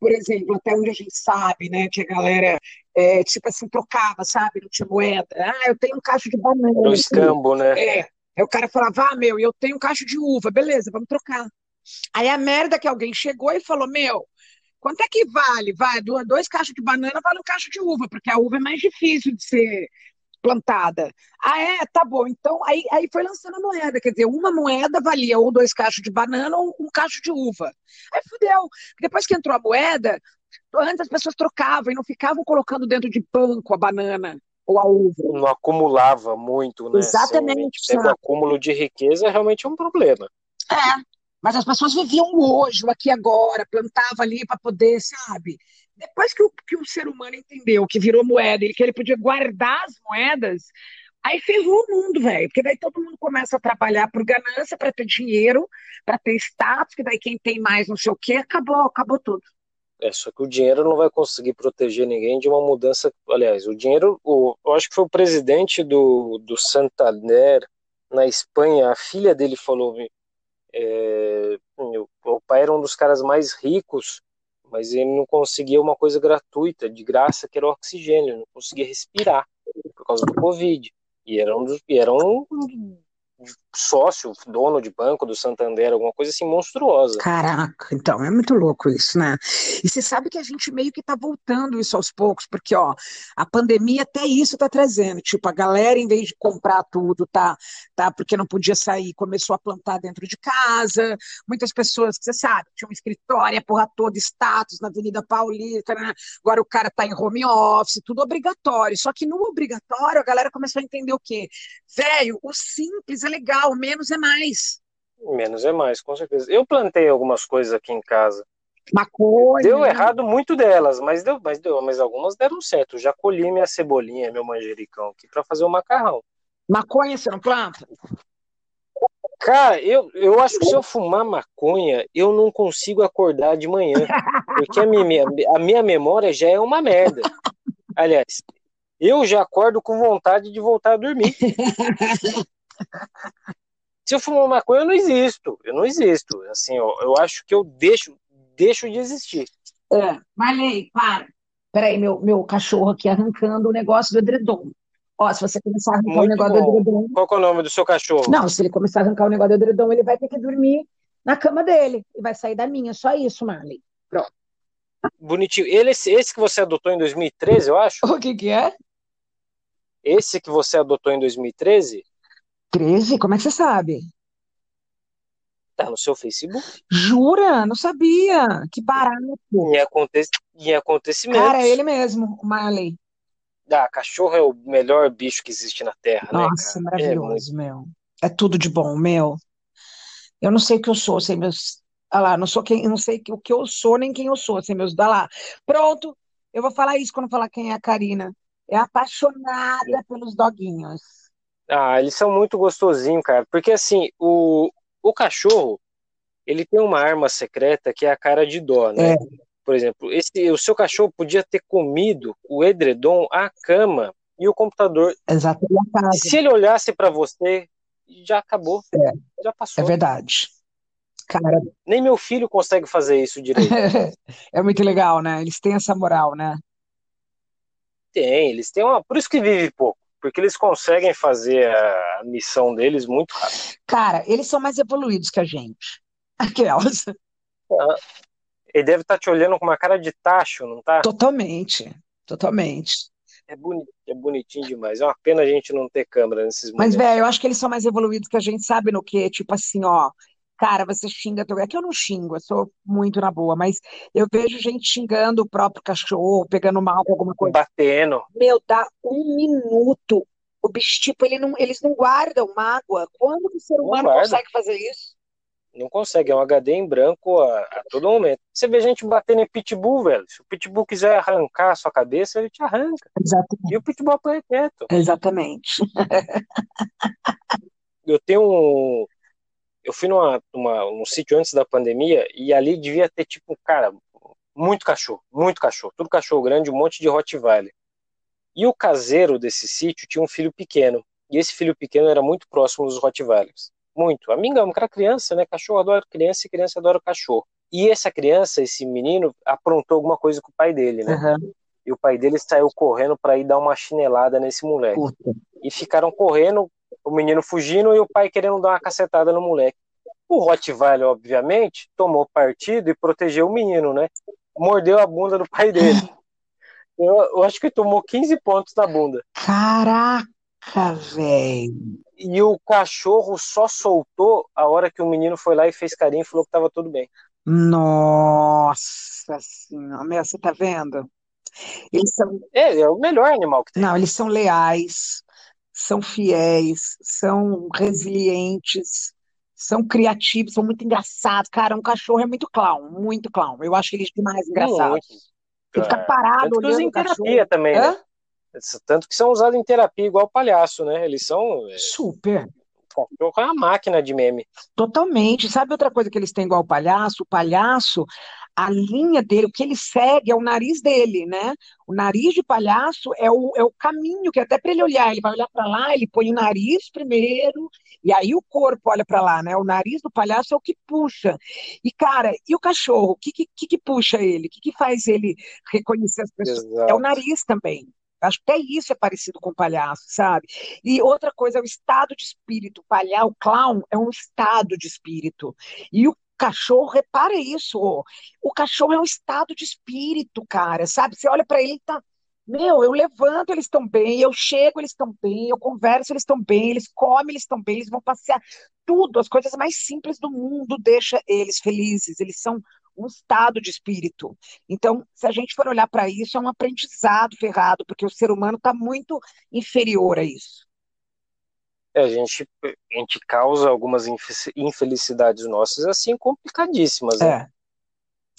por exemplo, até onde a gente sabe, né, que a galera, é, tipo assim, trocava, sabe, não tinha moeda. Ah, eu tenho um cacho de banana. No escambo, né? É. Aí o cara falava, ah, meu, eu tenho um cacho de uva, beleza, vamos trocar. Aí a merda que alguém chegou e falou, meu, quanto é que vale? Vai, dois cachos de banana vale um cacho de uva, porque a uva é mais difícil de ser plantada. Ah, é? Tá bom. Então, aí, aí foi lançando a moeda. Quer dizer, uma moeda valia ou dois cachos de banana ou um cacho de uva. Aí fudeu. Depois que entrou a moeda, antes as pessoas trocavam e não ficavam colocando dentro de banco a banana ou a uva. Não acumulava muito, né? Exatamente. Assim, o acúmulo de riqueza é realmente um problema. É, mas as pessoas viviam hoje, aqui agora, plantava ali para poder, sabe? Depois que o, que o ser humano entendeu que virou moeda, ele que ele podia guardar as moedas, aí ferrou o mundo, velho. Porque daí todo mundo começa a trabalhar por ganância, para ter dinheiro, para ter status, que daí quem tem mais não sei o quê, acabou, acabou tudo. É, só que o dinheiro não vai conseguir proteger ninguém de uma mudança. Aliás, o dinheiro, o, eu acho que foi o presidente do, do Santander na Espanha, a filha dele falou: é, o pai era um dos caras mais ricos mas ele não conseguia uma coisa gratuita, de graça, que era o oxigênio, não conseguia respirar por causa do Covid. E era um, e era um sócio, dono de banco do Santander, alguma coisa assim monstruosa. Caraca, então é muito louco isso, né? E você sabe que a gente meio que tá voltando isso aos poucos, porque ó, a pandemia até isso tá trazendo, tipo, a galera em vez de comprar tudo, tá, tá, porque não podia sair, começou a plantar dentro de casa. Muitas pessoas, você sabe, tinha um escritório, a porra toda, status na Avenida Paulista, né? Agora o cara tá em home office, tudo obrigatório. Só que no obrigatório a galera começou a entender o quê? Velho, o simples é legal, menos é mais. Menos é mais, com certeza. Eu plantei algumas coisas aqui em casa. Maconha. Deu errado muito delas, mas deu, mas deu, mas algumas deram certo. Já colhi minha cebolinha, meu manjericão aqui para fazer o macarrão. Maconha você não planta? Cara, eu, eu acho que se eu fumar maconha, eu não consigo acordar de manhã. Porque a minha, a minha memória já é uma merda. Aliás, eu já acordo com vontade de voltar a dormir. Se eu fumar maconha, eu não existo. Eu não existo. Assim, eu, eu acho que eu deixo, deixo de existir. É, Marley, para. Peraí, meu, meu cachorro aqui arrancando o negócio do edredom. Ó, se você começar a arrancar Muito o negócio bom. do edredom. Qual é o nome do seu cachorro? Não, se ele começar a arrancar o negócio do edredom, ele vai ter que dormir na cama dele e vai sair da minha. Só isso, Marley. Pronto. Bonitinho. Ele, esse que você adotou em 2013, eu acho? O que que é? Esse que você adotou em 2013? 13? Como é que você sabe? Tá no seu Facebook. Jura? Não sabia. Que barato. Em, aconte... em acontecimentos. Cara, é ele mesmo, o Marley. Ah, cachorro é o melhor bicho que existe na Terra, né, Nossa, cara? maravilhoso, meu. É tudo de bom, meu. Eu não sei o que eu sou sem meus. Ah lá, não sou quem, não sei o que eu sou nem quem eu sou sem meus. Dá lá. Pronto, eu vou falar isso quando falar quem é a Karina. É apaixonada pelos doguinhos. Ah, eles são muito gostosinhos, cara. Porque assim, o, o cachorro, ele tem uma arma secreta que é a cara de dó, né? É. Por exemplo, esse, o seu cachorro podia ter comido o edredom, a cama e o computador. E casa. Se ele olhasse pra você, já acabou. É. Já É passou. verdade. Cara, Nem meu filho consegue fazer isso direito. é muito legal, né? Eles têm essa moral, né? Tem, eles têm uma. Por isso que vive pouco. Porque eles conseguem fazer a missão deles muito rápido. Cara, eles são mais evoluídos que a gente. Aquelas. Ele deve estar te olhando com uma cara de tacho, não tá? Totalmente. Totalmente. É, boni... é bonitinho demais. É uma pena a gente não ter câmera nesses Mas, momentos. velho, eu acho que eles são mais evoluídos que a gente sabe no quê? Tipo assim, ó. Cara, você xinga. É que eu não xingo, eu sou muito na boa, mas eu vejo gente xingando o próprio cachorro, pegando mal com alguma coisa. Batendo. Meu, dá um minuto. O bicho, tipo, ele não, eles não guardam mágoa. Quando o ser humano consegue fazer isso? Não consegue. É um HD em branco a, a todo momento. Você vê gente batendo em pitbull, velho. Se o pitbull quiser arrancar a sua cabeça, ele te arranca. Exatamente. E o pitbull apanha quieto. Exatamente. eu tenho um. Eu fui numa, numa, num sítio antes da pandemia e ali devia ter, tipo, cara, muito cachorro, muito cachorro, tudo cachorro grande, um monte de Rottweiler. E o caseiro desse sítio tinha um filho pequeno. E esse filho pequeno era muito próximo dos Rottweilers. Muito. Amigão, porque era criança, né? Cachorro adora criança e criança adora cachorro. E essa criança, esse menino, aprontou alguma coisa com o pai dele, né? Uhum. E o pai dele saiu correndo para ir dar uma chinelada nesse moleque. Puta. E ficaram correndo, o menino fugindo e o pai querendo dar uma cacetada no moleque. O Rottweiler, obviamente, tomou partido e protegeu o menino, né? Mordeu a bunda do pai dele. Eu, eu acho que tomou 15 pontos na bunda. Caraca, velho. E o cachorro só soltou a hora que o menino foi lá e fez carinho e falou que tava tudo bem. Nossa senhora. Meu, você tá vendo? Eles são. É, é o melhor animal que tem. Não, eles são leais, são fiéis, são resilientes, são criativos, são muito engraçados. Cara, um cachorro é muito clown, muito clown. Eu acho eles demais engraçados. Você fica É. parado Tanto olhando em terapia também, né? Tanto que são usados em terapia igual palhaço, né? Eles são. é, Super. O cachorro é uma máquina de meme. Totalmente. Sabe outra coisa que eles têm igual o palhaço? O palhaço, a linha dele, o que ele segue é o nariz dele, né? O nariz de palhaço é o, é o caminho, que até para ele olhar, ele vai olhar para lá, ele põe o nariz primeiro, e aí o corpo olha para lá, né? O nariz do palhaço é o que puxa. E, cara, e o cachorro? O que, que, que puxa ele? O que, que faz ele reconhecer as pessoas? É o Exato. nariz também. Acho que até isso é parecido com o palhaço, sabe? E outra coisa é o estado de espírito. Palhaço, o clown é um estado de espírito. E o cachorro, repara isso. O cachorro é um estado de espírito, cara, sabe? Você olha pra ele e tá. Meu, eu levanto, eles estão bem, eu chego, eles estão bem, eu converso, eles estão bem, eles comem, eles estão bem, eles vão passear. Tudo, as coisas mais simples do mundo deixa eles felizes. Eles são um estado de espírito. Então, se a gente for olhar para isso, é um aprendizado ferrado, porque o ser humano está muito inferior a isso. É, a gente, a gente causa algumas infe- infelicidades nossas, assim, complicadíssimas, né?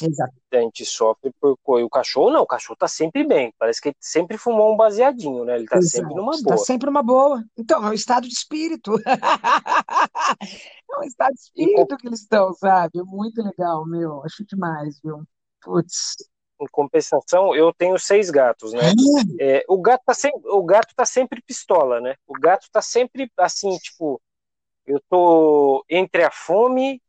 É, exato. A gente sofre por coisa. O cachorro não, o cachorro tá sempre bem. Parece que ele sempre fumou um baseadinho, né? Ele tá sempre numa Está boa. sempre uma boa. Então, é um estado de espírito. É um estado de espírito que eles estão, sabe? Muito legal, meu. Acho demais, viu? Putz. Em compensação, eu tenho seis gatos, né? É, o gato tá sempre, o gato tá sempre pistola, né? O gato tá sempre assim, tipo, eu tô entre a fome,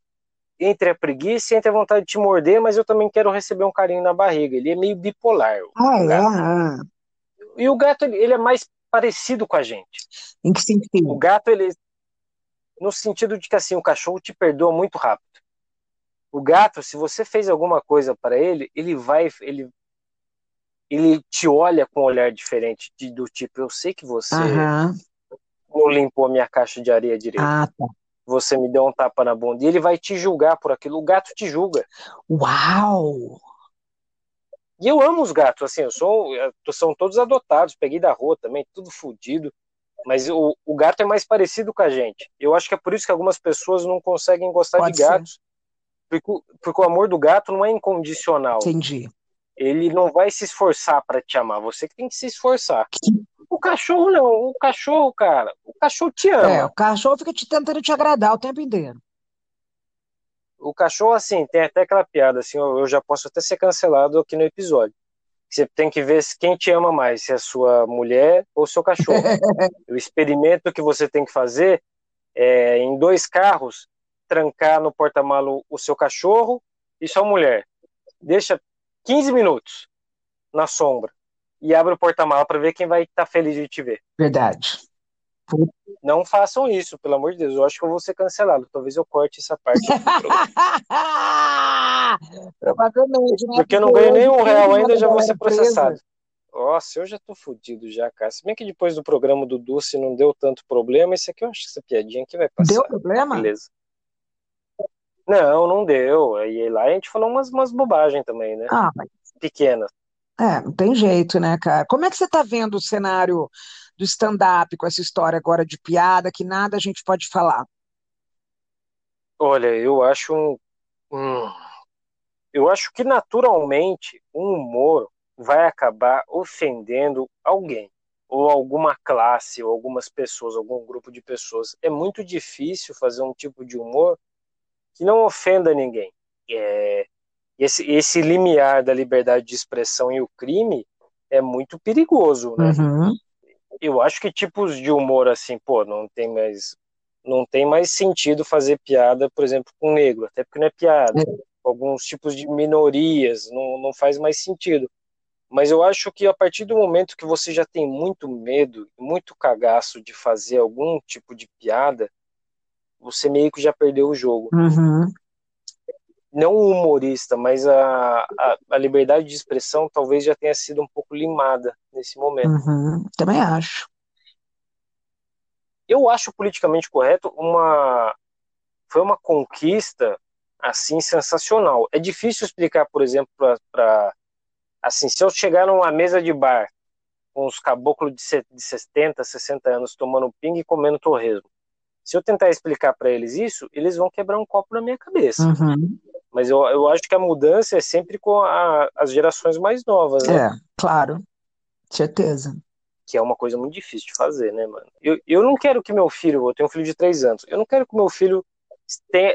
entre a preguiça entre a vontade de te morder, mas eu também quero receber um carinho na barriga. Ele é meio bipolar. o Ah, é? gato. Ah, E o gato, ele, ele é mais parecido com a gente. Em que O sentido? gato, ele no sentido de que assim, o cachorro te perdoa muito rápido. O gato, se você fez alguma coisa para ele, ele vai, ele, ele te olha com um olhar diferente, de, do tipo, eu sei que você Aham. não limpou a minha caixa de areia direito. Ah, tá. Você me deu um tapa na bunda. E ele vai te julgar por aquilo. O gato te julga. Uau! E eu amo os gatos, assim, eu sou, são todos adotados, peguei da rua também, tudo fodido. Mas o, o gato é mais parecido com a gente. Eu acho que é por isso que algumas pessoas não conseguem gostar Pode de ser. Porque, o- porque o amor do gato não é incondicional. Entendi. Ele não vai se esforçar para te amar, você que tem que se esforçar. O cachorro não, o cachorro, cara, o cachorro te ama. É, o cachorro fica te tentando te agradar o tempo inteiro. O cachorro, assim, tem até aquela piada, assim, eu já posso até ser cancelado aqui no episódio. Você tem que ver quem te ama mais, se é a sua mulher ou seu cachorro. o experimento que você tem que fazer é, em dois carros, trancar no porta-malo o seu cachorro e sua mulher. Deixa 15 minutos na sombra e abre o porta-mala para ver quem vai estar feliz de te ver. Verdade. Não façam isso, pelo amor de Deus. Eu acho que eu vou ser cancelado. Talvez eu corte essa parte. Provavelmente, né? Porque eu não ganho nem um hoje real ainda, já vou ser processado. Nossa, eu já tô fudido já, cara. Se bem que depois do programa do Dulce não deu tanto problema, isso aqui eu acho que essa piadinha aqui vai Deu passar. problema? Beleza. Não, não deu. Aí lá a gente falou umas, umas bobagens também, né? Ah, mas Pequenas. é, não tem jeito, né, cara? Como é que você tá vendo o cenário do stand-up com essa história agora de piada que nada a gente pode falar? Olha, eu acho um, um- eu acho que naturalmente o humor vai acabar ofendendo alguém, ou alguma classe, ou algumas pessoas, algum grupo de pessoas. É muito difícil fazer um tipo de humor que não ofenda ninguém. É, esse, esse limiar da liberdade de expressão e o crime é muito perigoso, né? Uhum. Eu acho que tipos de humor assim, pô, não tem mais não tem mais sentido fazer piada, por exemplo, com negro, até porque não é piada. Alguns tipos de minorias não, não faz mais sentido. Mas eu acho que a partir do momento que você já tem muito medo, muito cagaço de fazer algum tipo de piada, você meio que já perdeu o jogo. Uhum. Não o humorista, mas a, a, a liberdade de expressão talvez já tenha sido um pouco limada nesse momento. Uhum. Também acho. eu acho politicamente correto uma foi uma conquista assim sensacional. É difícil explicar, por exemplo, para assim, se eu chegar numa mesa de bar com os caboclos de, se- de 70, 60 anos tomando pinga e comendo torresmo. Se eu tentar explicar para eles isso, eles vão quebrar um copo na minha cabeça. Uhum. Mas eu, eu acho que a mudança é sempre com a- as gerações mais novas, né? É, claro. Certeza. que é uma coisa muito difícil de fazer, né, mano? Eu, eu não quero que meu filho, eu tenho um filho de três anos, eu não quero que meu filho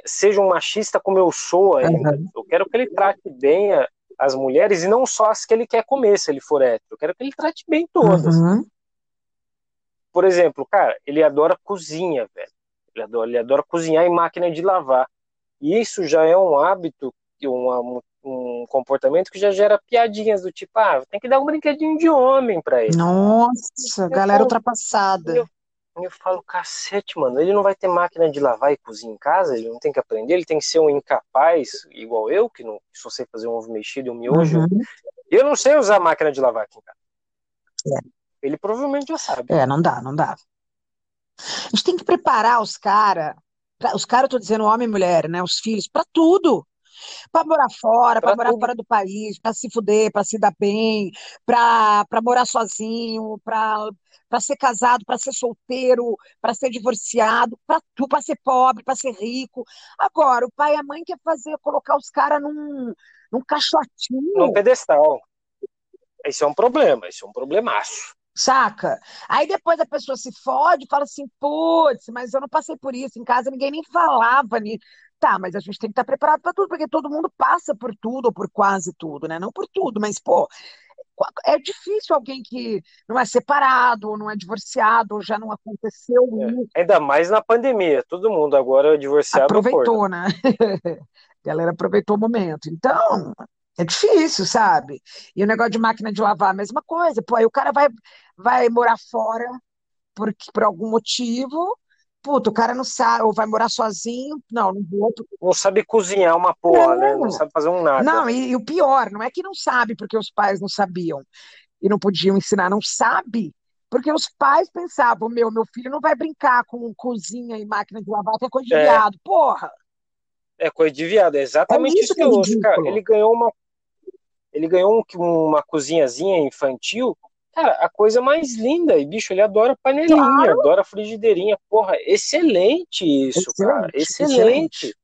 seja um machista como eu sou ainda. Uhum. Eu quero que ele trate bem a- as mulheres e não só as que ele quer comer, se ele for hétero. Eu quero que ele trate bem todas. Uhum. Por exemplo, cara, ele adora cozinha, velho. Ele adora, ele adora cozinhar em máquina de lavar. E isso já é um hábito, e uma- um comportamento que já gera piadinhas do tipo, ah, tem que dar um brinquedinho de homem pra ele. Nossa, galera falo- ultrapassada. Eu, eu falo, cacete, mano, ele não vai ter máquina de lavar e cozinhar em casa, ele não tem que aprender, ele tem que ser um incapaz, igual eu, que não só sei fazer um ovo mexido e um miojo. Uhum. Eu não sei usar máquina de lavar aqui em casa. É. Ele provavelmente já sabe. É, não dá, não dá. A gente tem que preparar os caras, os caras, eu tô dizendo homem e mulher, né? Os filhos, pra tudo. Pra morar fora, pra Pra morar tudo. fora do país, pra se fuder, pra se dar bem, pra pra morar sozinho, pra para ser casado, pra ser solteiro, pra ser divorciado, pra tu, para ser pobre, pra ser rico. Agora, o pai e a mãe quer fazer, colocar os caras num, num caixotinho. Num pedestal. Isso é um problema, isso é um problemaço. Saca? Aí depois a pessoa se fode e fala assim, putz, mas eu não passei por isso, em casa ninguém nem falava nisso. Tá, mas a gente tem que estar preparado para tudo, porque todo mundo passa por tudo, ou por quase tudo, né? Não por tudo, mas, pô, é difícil alguém que não é separado, ou não é divorciado, ou já não aconteceu. É. Ainda mais na pandemia, todo mundo agora é divorciado. Aproveitou, né? A galera aproveitou o momento. Então, é difícil, sabe? E o negócio de máquina de lavar, a mesma coisa. Pô, aí o cara vai, vai morar fora por, por algum motivo Puta, o cara não sabe, ou vai morar sozinho. Não, não vou. Não sabe cozinhar uma porra, né? Não sabe fazer um nada. Não, e, e o pior, não é que não sabe porque os pais não sabiam e não podiam ensinar, não sabe porque os pais pensavam, meu, meu filho não vai brincar com cozinha e máquina de lavar, que é coisa de É. viado. Porra! É coisa de viado, é É exatamente isso isso que que é eu ouço, cara. Ele ganhou uma, ele ganhou um- uma cozinhazinha infantil, cara, a coisa mais linda. E, bicho, ele adora panelinha, Claro. adora frigideirinha. Porra, excelente isso, cara. Excelente, Excelente.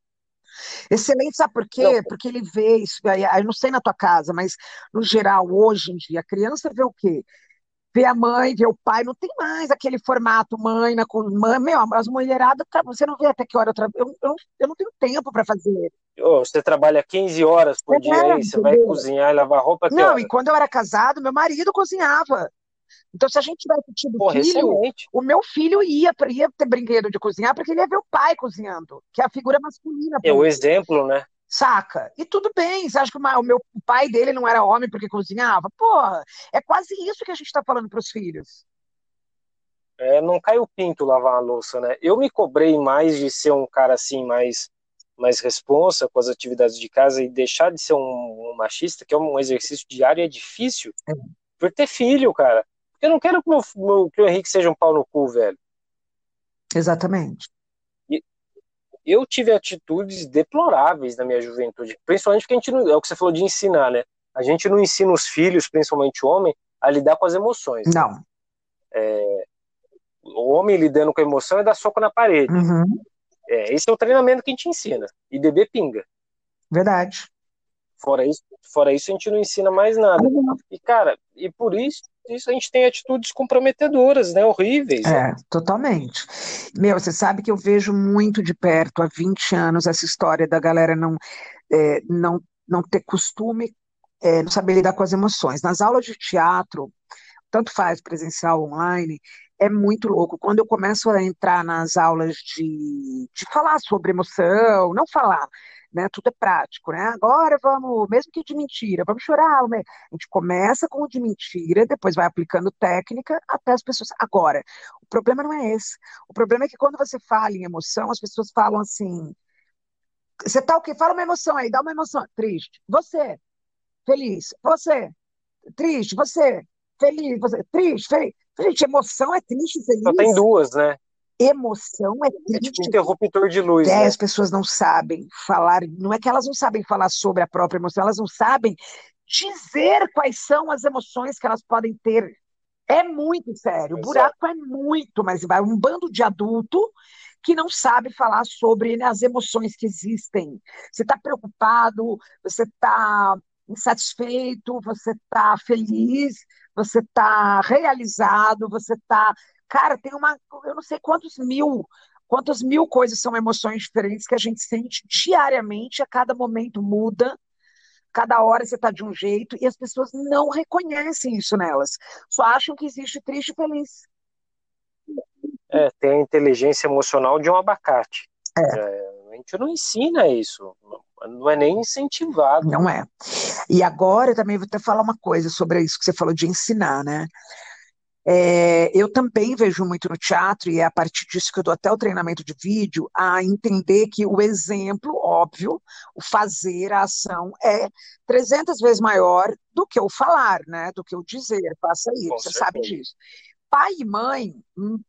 Excelente, sabe por quê? Não. Porque ele vê isso, eu não sei na tua casa, mas no geral, hoje em dia, a criança vê o quê? Vê a mãe, vê o pai, não tem mais aquele formato mãe na mãe, meu, as mulheradas, tra- você não vê até que hora eu trabalho, eu, eu, eu não tenho tempo para fazer. Ô, você trabalha 15 horas por É, dia aí, você vai cozinhar e lavar roupa Não, hora? e quando eu era casado, meu marido cozinhava. Então, se a gente tivesse tido Porra, filho, excelente. o meu filho ia, ia ter brinquedo de cozinhar, porque ele ia ver o pai cozinhando, que é a figura masculina. É o exemplo, né? Saca? E tudo bem, você acha que o meu o pai dele não era homem porque cozinhava? Porra, é quase isso que a gente está falando para os filhos. É, não cai o pinto lavar uma louça, né? Eu me cobrei mais de ser um cara assim, mais, mais responsa com as atividades de casa e deixar de ser um, um machista, que é um exercício diário e é difícil, É. por ter filho, cara. Porque eu não quero que, meu, meu- que o Henrique seja um pau no cu, velho. Exatamente. Eu tive atitudes deploráveis na minha juventude, principalmente porque a gente não, é o que você falou de ensinar, né? A gente não ensina os filhos, principalmente o homem, a lidar com as emoções. Não. O homem lidando com a emoção é dar soco na parede. Uhum. É, esse é o treinamento que a gente ensina. E beber pinga. Verdade. Fora isso, fora isso, a gente não ensina mais nada. Uhum. E, cara, e por isso, isso a gente tem atitudes comprometedoras, né? Horríveis. né? É, totalmente. Meu, você sabe que eu vejo muito de perto há 20 anos essa história da galera não, é, não, não ter costume, é, não saber lidar com as emoções. Nas aulas de teatro, tanto faz presencial online, é muito louco. Quando eu começo a entrar nas aulas de, de falar sobre emoção, não falar, né? Tudo é prático, né? Agora vamos, mesmo que de mentira, vamos chorar. A gente começa com o de mentira, depois vai aplicando técnica até as pessoas. Agora, o problema não é esse. O problema é que quando você fala em emoção, as pessoas falam assim. Você tá o quê? Fala uma emoção aí, dá uma emoção. Triste. Você. Feliz. Você. Triste. Você. Feliz. Você. Triste. Feliz. Gente, emoção é triste, feliz. Só tem duas, né? Emoção é É tipo interruptor de luz, É, né? as pessoas não sabem falar, não é que elas não sabem falar sobre a própria emoção, elas não sabem dizer quais são as emoções que elas podem ter. É muito sério, o buraco é muito, mas vai um bando de adulto que não sabe falar sobre né, as emoções que existem. Você está preocupado, você está insatisfeito, você está feliz, você está realizado, você está. Cara, tem uma. Eu não sei quantos mil quantas mil coisas são emoções diferentes que a gente sente diariamente, a cada momento muda, cada hora você está de um jeito, e as pessoas não reconhecem isso nelas, só acham que existe triste e feliz. É, tem a inteligência emocional de um abacate. É. É, a gente não ensina isso, não é nem incentivado. Não é. E agora eu também vou até falar uma coisa sobre isso que você falou de ensinar, né? É, eu também vejo muito no teatro, e é a partir disso que eu dou até o treinamento de vídeo, a entender que o exemplo, óbvio, o fazer, a ação, é 300 vezes maior do que o falar, né? Do que o dizer, faça isso, Com você certeza. sabe disso. Pai e mãe,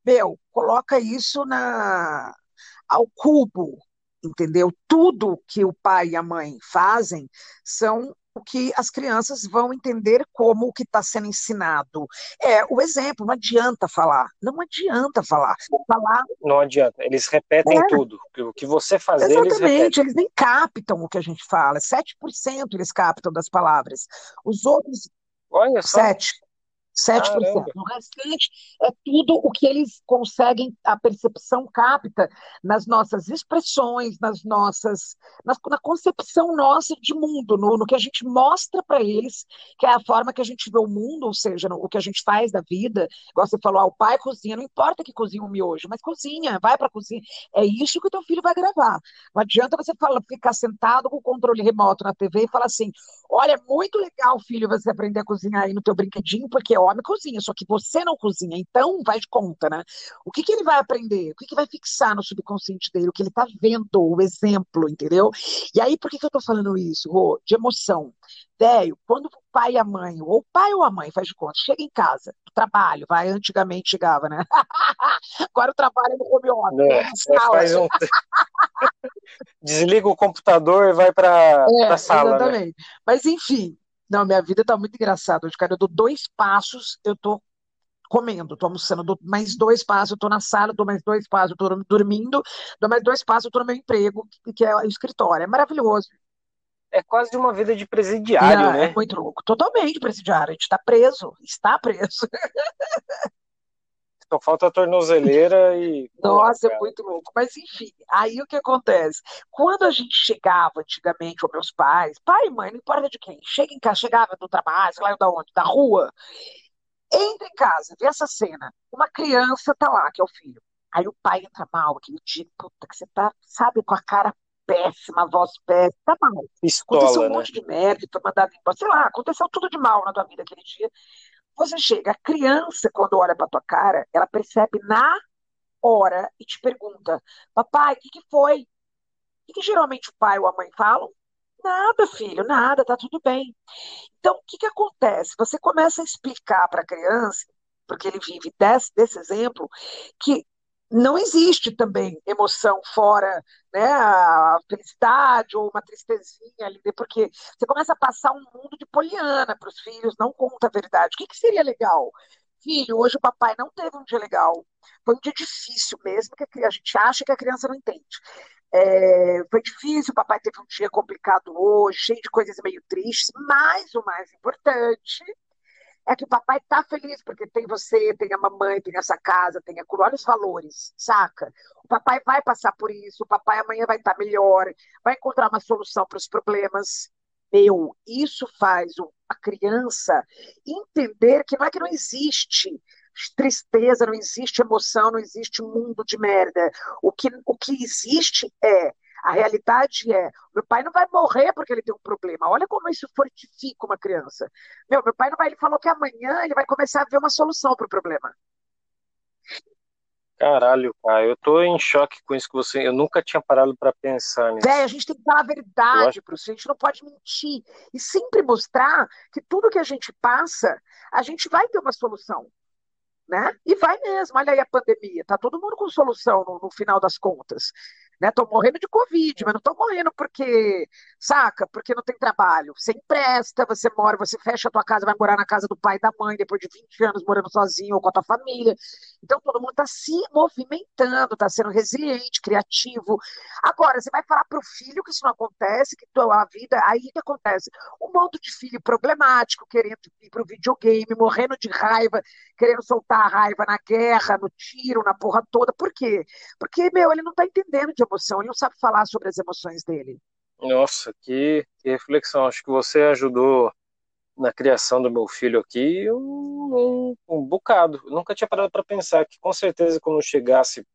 meu, coloca isso na, ao cubo, entendeu? Tudo que o pai e a mãe fazem são o que as crianças vão entender como o que está sendo ensinado. É o exemplo, não adianta falar, não adianta falar. Falar, Não adianta, eles repetem É. tudo. O que você fazer, eles repetem. exatamente, eles nem captam o que a gente fala, 7% eles captam das palavras. Os outros, Olha só, 7%. 7%. Caramba. O restante é tudo o que eles conseguem, a percepção capta nas nossas expressões, nas nossas, nas- na concepção nossa de mundo, no, no que a gente mostra para eles, que é a forma que a gente vê o mundo, ou seja, no- o que a gente faz da vida. Igual você falou, ah, o pai cozinha, não importa que cozinha um miojo, mas cozinha, vai para cozinha. É isso que o teu filho vai gravar. Não adianta você falar, ficar sentado com o controle remoto na TV e falar assim: olha, é muito legal, filho, você aprender a cozinhar aí no teu brinquedinho, porque homem cozinha, só que você não cozinha, então vai de conta, né? O que, que ele vai aprender? O que, que vai fixar no subconsciente dele? O que ele tá vendo, o exemplo, entendeu? E aí, por que, que eu tô falando isso, Rô? De emoção. Velho, quando o pai e a mãe, ou o pai ou a mãe, faz de conta, chega em casa, trabalho, vai, antigamente chegava, né? Agora o trabalho é no home office, é, é, faz um... Desliga o computador e vai para é, a sala. Né? Exatamente. Né? Mas enfim, não, minha vida tá muito engraçada. Hoje, cara, eu dou dois passos, eu tô comendo, tô almoçando, dou mais dois passos, eu tô na sala, dou mais dois passos, eu tô dormindo, dou mais dois passos, eu tô no meu emprego, que é o escritório. É maravilhoso é quase uma vida de presidiário, né? É muito louco. Totalmente presidiário. A gente está preso. Está preso. Só falta a tornozeleira e. Nossa, é muito louco. Mas enfim, aí o que acontece? Quando a gente chegava antigamente, ou meus pais, pai e mãe, não importa de quem, chega em casa, chegava do trabalho, sei lá da onde, da rua, entra em casa, vê essa cena. Uma criança tá lá, que é o filho. Aí o pai entra mal, aquele dia, puta, que você tá, sabe, com a cara péssima, voz péssima, tá mal. Pistola, aconteceu um né? monte de merda, foi mandado embora, sei lá, aconteceu tudo de mal na tua vida aquele dia. Você chega, a criança, quando olha pra tua cara, ela percebe na hora e te pergunta: Papai, o que, que foi? O que, que geralmente o pai ou a mãe falam? Nada, filho, nada, tá tudo bem. Então, o que, que acontece? Você começa a explicar para a criança, porque ele vive desse, desse exemplo, que não existe também emoção fora né, a felicidade ou uma tristezinha ali, porque você começa a passar um mundo de poliana para os filhos, não conta a verdade. O que, que seria legal? Filho, hoje o papai não teve um dia legal, foi um dia difícil mesmo, que a gente acha que a criança não entende. É, foi difícil, o papai teve um dia complicado hoje, cheio de coisas meio tristes, mas o mais importante é que o papai tá feliz porque tem você, tem a mamãe, tem essa casa, tem a olha os valores, saca? O papai vai passar por isso, o papai amanhã vai estar tá melhor, vai encontrar uma solução para os problemas. Meu, isso faz a criança entender que não é que não existe tristeza, não existe emoção, não existe mundo de merda. O que, o que existe é a realidade é, meu pai não vai morrer porque ele tem um problema. Olha como isso fortifica uma criança. Meu, meu pai não vai, ele falou que amanhã ele vai começar a ver uma solução para o problema. Caralho, cara, eu tô em choque com isso que você. Eu nunca tinha parado para pensar nisso. Véi, a gente tem que falar a verdade acho... filho, a gente não pode mentir. E sempre mostrar que tudo que a gente passa, a gente vai ter uma solução. Né? E vai mesmo, olha aí a pandemia, tá todo mundo com solução no, no final das contas né? Tô morrendo de Covid, mas não tô morrendo porque, saca? Porque não tem trabalho. Você empresta, você mora, você fecha a tua casa, vai morar na casa do pai e da mãe, depois de 20 anos morando sozinho ou com a tua família. Então todo mundo está se movimentando, está sendo resiliente, criativo. Agora, você vai falar para o filho que isso não acontece, que tua vida, aí que acontece? Um monte de filho problemático, querendo ir para o videogame, morrendo de raiva, querendo soltar a raiva na guerra, no tiro, na porra toda. Por quê? Porque, meu, ele não está entendendo de emoção, ele não sabe falar sobre as emoções dele. Nossa, que, que reflexão. Acho que você ajudou na criação do meu filho aqui um, um, um bocado. Eu nunca tinha parado para pensar que com certeza quando chegasse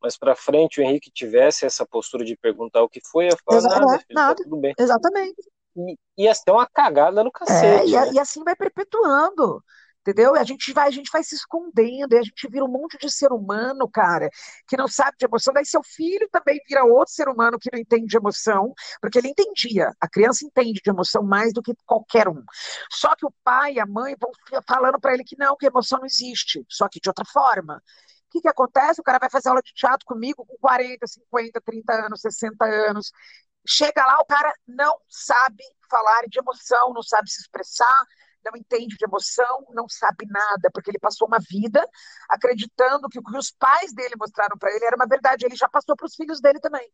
mais para frente o Henrique tivesse essa postura de perguntar o que foi, eu falar nada, filho, tá nada. Tá tudo bem. Exatamente. E ia ser uma cagada no cacete. É, e, né? e assim vai perpetuando entendeu? A gente vai, a gente vai se escondendo, e a gente vira um monte de ser humano, cara, que não sabe de emoção. Daí seu filho também vira outro ser humano que não entende de emoção, porque ele entendia. A criança entende de emoção mais do que qualquer um. Só que o pai e a mãe vão falando para ele que não, que emoção não existe, só que de outra forma. O que, que acontece? O cara vai fazer aula de teatro comigo com 40, 50, 30 anos, 60 anos. Chega lá, o cara não sabe falar de emoção, não sabe se expressar, não entende de emoção, não sabe nada, porque ele passou uma vida acreditando que o que os pais dele mostraram para ele era uma verdade. Ele já passou para os filhos dele também.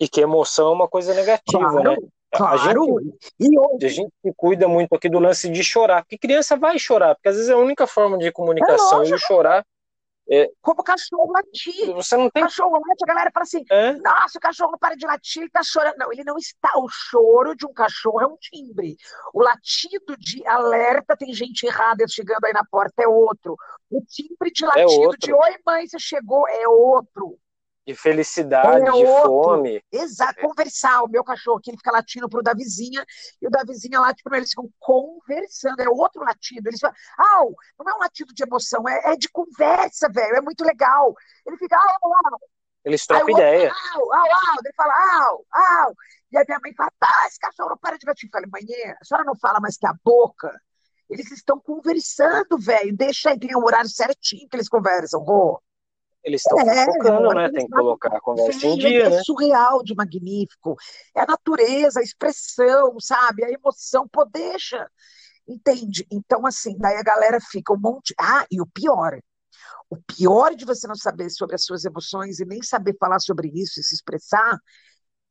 E que emoção é uma coisa negativa, claro, né? Claro. A gente, e hoje... a gente cuida muito aqui do lance de chorar, porque criança vai chorar, porque às vezes é a única forma de comunicação, é e chorar é, como cachorro latir. Você não tem. Cachorro late, a galera fala assim: nossa, o cachorro não para de latir, ele tá chorando. Não, ele não está. O choro de um cachorro é um timbre. O latido de alerta, tem gente errada chegando aí na porta, é outro. O timbre de é latido é de oi, mãe, você chegou, é outro. De felicidade, é de fome. Exato, conversar. O meu cachorro aqui, ele fica latindo pro da vizinha, e o da vizinha late para eles ficam conversando. É outro latido. Eles falam, au, não é um latido de emoção, é, é de conversa, velho, é muito legal. Ele fica, au, au. Eles trocam ideia. Au, au, au. Ele fala, au, au. E a minha mãe fala, ah, esse cachorro não para de latir. Eu falei, mãe, a senhora não fala mais que a boca. Eles estão conversando, velho. Deixa aí, tem um horário certinho que eles conversam, Rô. Eles estão é, focando, né? Tem que colocar a conversa em dia, é né? surreal de magnífico. É a natureza, a expressão, sabe? A emoção, pô, deixa. Entende? Então, assim, daí a galera fica um monte. Ah, e o pior. O pior de você não saber sobre as suas emoções e nem saber falar sobre isso e se expressar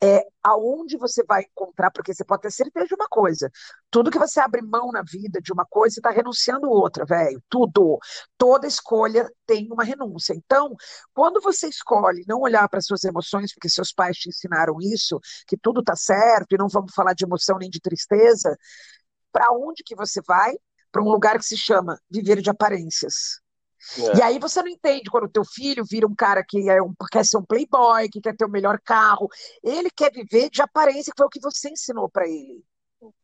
é aonde você vai encontrar, porque você pode ter certeza de uma coisa: tudo que você abre mão na vida de uma coisa, você está renunciando outra, velho. Tudo. Toda escolha tem uma renúncia. Então, quando você escolhe não olhar para suas emoções, porque seus pais te ensinaram isso, que tudo está certo e não vamos falar de emoção nem de tristeza, para onde que você vai? Para um lugar que se chama viver de aparências. É. E aí você não entende quando o teu filho vira um cara que é um, quer ser um playboy, que quer ter o melhor carro. Ele quer viver de aparência, que foi o que você ensinou para ele.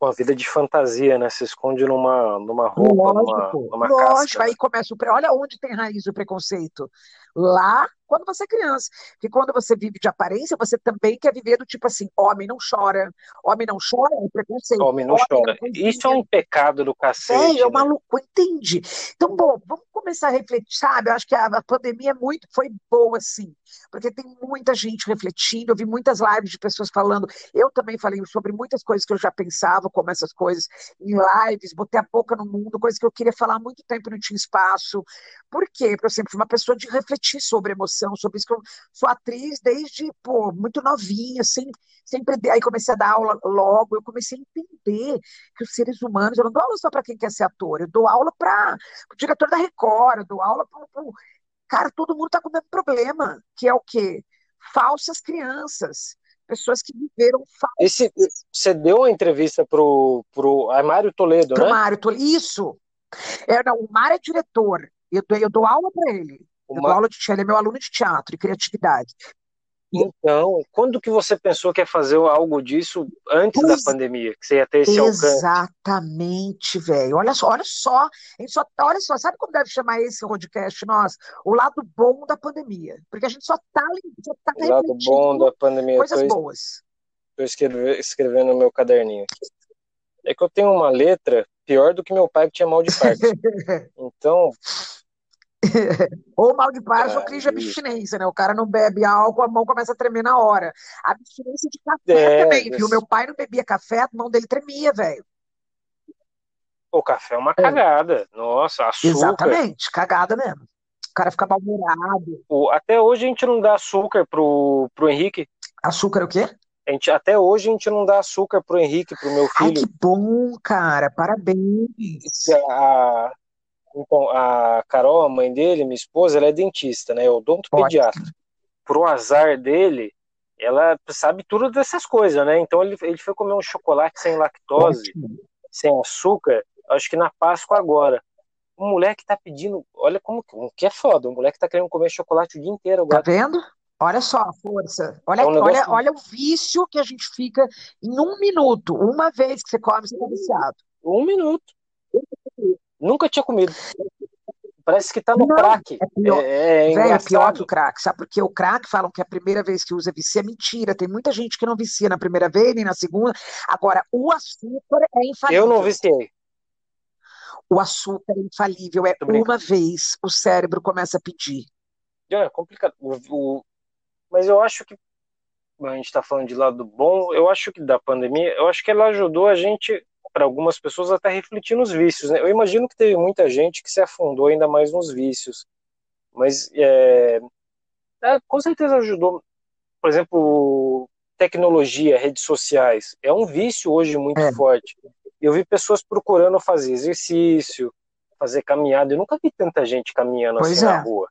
Uma vida de fantasia, né? Se esconde numa, numa roupa, lógico, numa, numa lógico. Casca. Aí começa o. Olha onde tem raiz o preconceito. Lá quando você é criança. Porque quando você vive de aparência, você também quer viver do tipo assim: homem não chora, homem não chora, é preconceito. Homem não homem chora. Não Isso é um pecado do cacete. É, é né? loucura, entende? Então, bom, vamos começar a refletir, sabe? Eu acho que a, a pandemia é muito, foi boa, sim, porque tem muita gente refletindo. Eu vi muitas lives de pessoas falando. Eu também falei sobre muitas coisas que eu já pensava, como essas coisas, em lives, botei a boca no mundo, coisas que eu queria falar há muito tempo e não tinha espaço. Por quê? Porque eu sempre fui uma pessoa de refletir sobre emoção sobre isso, que eu sou atriz desde, pô, muito novinha, sempre, sempre, aí comecei a dar aula logo, eu comecei a entender que os seres humanos, eu não dou aula só para quem quer ser ator, eu dou aula para o diretor da Record, eu dou aula para Cara, todo mundo está com o mesmo problema, que é o quê? Falsas crianças pessoas que viveram falsas. Esse, você deu uma entrevista pro, pro a Mário Toledo, pro né? Mário Toledo, isso. É, não, o Mário é diretor. Eu dou, eu dou aula para ele. Uma... Eu dou aula de ele é meu aluno de teatro e criatividade. Então, quando que você pensou que ia fazer algo disso antes da pandemia? Que você ia ter esse alcance? Exatamente, velho. Olha só, olha só, só, olha só, sabe como deve chamar esse podcast nós? O lado bom da pandemia. Porque a gente só tá, só tá o lado bom da pandemia. Coisas tô, boas. Estou escrevendo no meu caderninho. É que eu tenho uma letra pior do que meu pai que tinha mal de parte. então, ou mal de paz é, ou crise de abstinência, né? O cara não bebe álcool, a mão começa a tremer na hora. Abstinência de café é, também, viu? Meu pai não bebia café, a mão dele tremia, velho. O café é uma cagada. É. Nossa, açúcar. Exatamente, cagada mesmo. O cara fica mal-humorado. Até hoje a gente não dá açúcar pro, pro Henrique. Açúcar o quê? A gente, até hoje a gente não dá açúcar pro Henrique, pro meu filho. Ai, que bom, cara. Parabéns. A, então, a Carol, a mãe dele, minha esposa, ela é dentista, né? Odontopediatra. Pro azar dele, ela sabe tudo dessas coisas, né? Então ele, ele foi comer um chocolate sem lactose, Ótimo. sem açúcar, acho que na Páscoa agora. Um moleque tá pedindo, olha como que é foda, um moleque tá querendo comer chocolate o dia inteiro agora. Tá vendo? Olha só a força. Olha, é um olha, olha o vício que a gente fica em um minuto. Uma vez que você come, você tá viciado. Um minuto. Nunca tinha comido. Parece que tá no crack. É pior. É, é, Véio, é pior que o crack. Sabe por quê? O crack falam que a primeira vez que usa vicia é mentira. Tem muita gente que não vicia na primeira vez, nem na segunda. Agora, o açúcar é infalível. Eu não viciei. O açúcar é infalível. É uma vez o cérebro começa a pedir. É complicado. O, o... Mas eu acho que a gente está falando de lado bom, eu acho que da pandemia, eu acho que ela ajudou a gente para algumas pessoas até refletir nos vícios. Né? Eu imagino que teve muita gente que se afundou ainda mais nos vícios, mas é, é, com certeza ajudou. Por exemplo, tecnologia, redes sociais, é um vício hoje muito é. forte. Eu vi pessoas procurando fazer exercício, fazer caminhada. Eu nunca vi tanta gente caminhando pois assim é. na rua.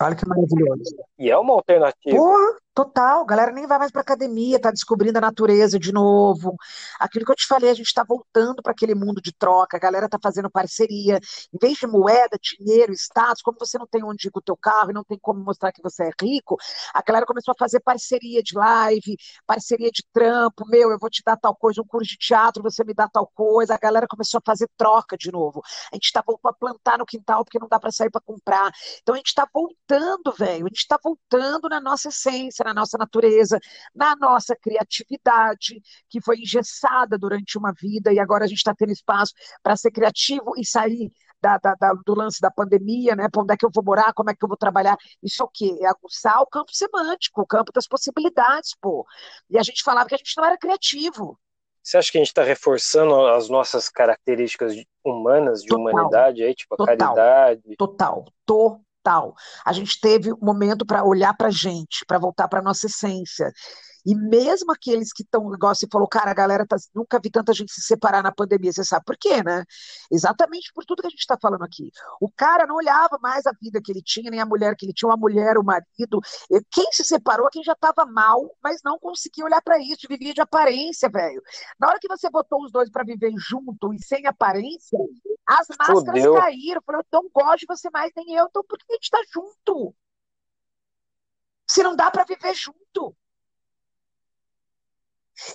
Olha que maravilhoso. E é uma alternativa. Porra! Total, galera nem vai mais para academia, tá descobrindo a natureza de novo. Aquilo que eu te falei, a gente está voltando para aquele mundo de troca, a galera tá fazendo parceria. Em vez de moeda, dinheiro, status, como você não tem onde ir com o teu carro e não tem como mostrar que você é rico, a galera começou a fazer parceria de live, parceria de trampo. Meu, eu vou te dar tal coisa, um curso de teatro, você me dá tal coisa. A galera começou a fazer troca de novo. A gente está voltando a plantar no quintal porque não dá para sair para comprar. Então a gente está voltando, velho. A gente está voltando na nossa essência na nossa natureza, na nossa criatividade, que foi engessada durante uma vida e agora a gente está tendo espaço para ser criativo e sair da, da, da, do lance da pandemia, né? Para onde é que eu vou morar, como é que eu vou trabalhar? Isso é o quê? É aguçar o campo semântico, o campo das possibilidades, pô. E a gente falava que a gente não era criativo. Você acha que a gente está reforçando as nossas características humanas, de total, humanidade, aí, tipo a total, caridade? Total, total total. A gente teve um momento para olhar para a gente, para voltar para a nossa essência. E mesmo aqueles que estão, igual você falou, cara, a galera tá, nunca vi tanta gente se separar na pandemia. Você sabe por quê, né? Exatamente por tudo que a gente está falando aqui. O cara não olhava mais a vida que ele tinha, nem a mulher que ele tinha, a mulher, o marido. Quem se separou, quem já estava mal, mas não conseguia olhar para isso, vivia de aparência, velho. Na hora que você botou os dois para viver junto e sem aparência, as máscaras Fudeu. caíram. Falou, eu não gosto de você mais, nem eu, então por que a gente está junto? Se não dá para viver junto.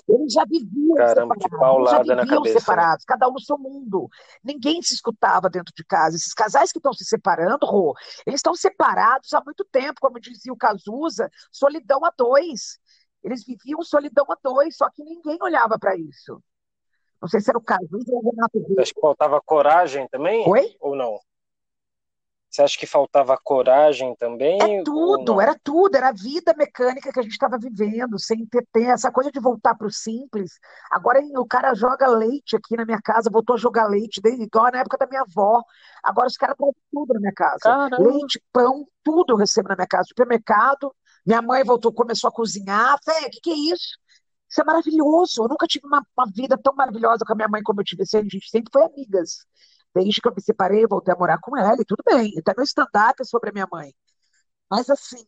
Eles já viviam Caramba, separados, já viviam né? separados, cada um no seu mundo. Ninguém se escutava dentro de casa. Esses casais que estão se separando, Rô, eles estão separados há muito tempo, como dizia o Cazuza, solidão a dois. Eles viviam solidão a dois, só que ninguém olhava para isso. Não sei se era o Cazuza ou o Renato Acho que faltava coragem também? Oi? Ou não? Você acha que faltava coragem também? É tudo, era tudo, era a vida mecânica que a gente estava vivendo, sem ter, ter essa coisa de voltar para o simples. Agora o cara joga leite aqui na minha casa, voltou a jogar leite, desde igual na época da minha avó. Agora os caras trazem tudo na minha casa. Caramba. Leite, pão, tudo eu recebo na minha casa. Supermercado, minha mãe voltou, começou a cozinhar. Fé, o que, que é isso? Isso é maravilhoso. Eu nunca tive uma, uma, vida tão maravilhosa com a minha mãe como eu tive. Assim, a gente sempre foi amigas. Desde que eu me separei, voltei a morar com ela e tudo bem. Até meu stand-up é sobre a minha mãe. Mas assim,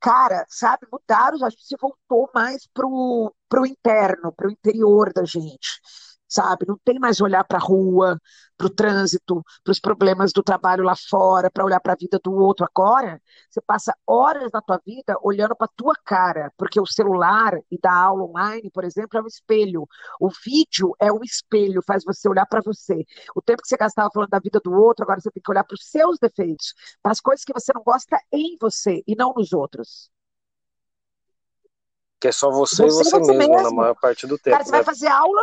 cara, sabe, mudaram, a gente se voltou mais pro, pro interno, pro interior da gente sabe? Não tem mais olhar para a rua, para o trânsito, para os problemas do trabalho lá fora, para olhar para a vida do outro. Agora, você passa horas na tua vida olhando para a tua cara, porque o celular e da aula online, por exemplo, é um espelho. O vídeo é um espelho, faz você olhar para você. O tempo que você gastava falando da vida do outro, agora você tem que olhar para os seus defeitos, para as coisas que você não gosta em você e não nos outros. Que é só você, você e você, você mesmo, mesmo, na maior parte do tempo. Cara, você né? vai fazer aula,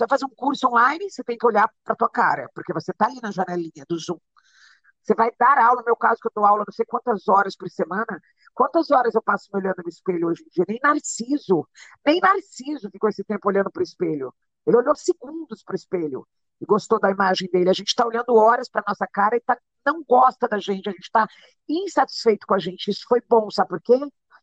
você vai fazer um curso online, você tem que olhar para tua cara, porque você está ali na janelinha do Zoom. Você vai dar aula, no meu caso, que eu dou aula não sei quantas horas por semana. Quantas horas eu passo me olhando no espelho hoje em dia? Nem Narciso, nem Narciso ficou esse tempo olhando para o espelho. Ele olhou segundos para o espelho e gostou da imagem dele. A gente está olhando horas para nossa cara e tá, não gosta da gente, a gente está insatisfeito com a gente. Isso foi bom, sabe por quê?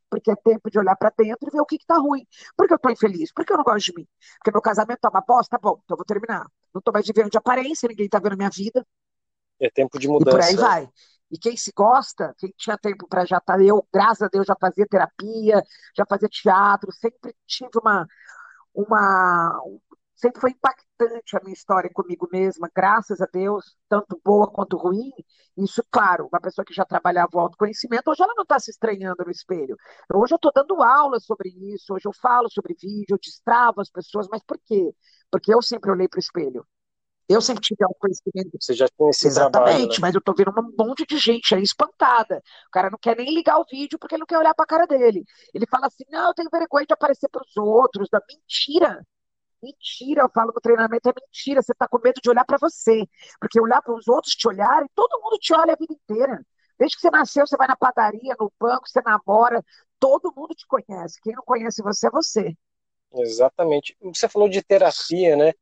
Porque é tempo de olhar para dentro e ver o que está ruim. Porque eu estou infeliz, porque eu não gosto de mim. Porque meu casamento tá uma bosta, bom, então eu vou terminar. Não estou mais vivendo de aparência, ninguém está vendo minha vida. É tempo de mudança. E por aí vai. E quem se gosta, quem tinha tempo para já estar, tá, eu, graças a Deus, já fazia terapia, já fazia teatro, sempre tive uma, uma, sempre foi impactante a minha história comigo mesma, graças a Deus, tanto boa quanto ruim. Isso, claro, uma pessoa que já trabalhava o autoconhecimento, hoje ela não está se estranhando no espelho. Hoje eu estou dando aula sobre isso, hoje eu falo sobre vídeo, eu destravo as pessoas, mas por quê? Porque eu sempre olhei para o espelho. Eu sempre tive autoconhecimento. Você já tinha esse Exatamente, trabalho, né? mas eu tô vendo um monte de gente aí espantada. O cara não quer nem ligar o vídeo porque ele não quer olhar para a cara dele. Ele fala assim: não, eu tenho vergonha de aparecer para os outros. Da mentira. Mentira, eu falo que o treinamento é mentira. Você está com medo de olhar para você. Porque olhar para os outros te olharem, todo mundo te olha a vida inteira. Desde que você nasceu, você vai na padaria, no banco, você namora, todo mundo te conhece. Quem não conhece você é você. Exatamente. Você falou de terapia, né?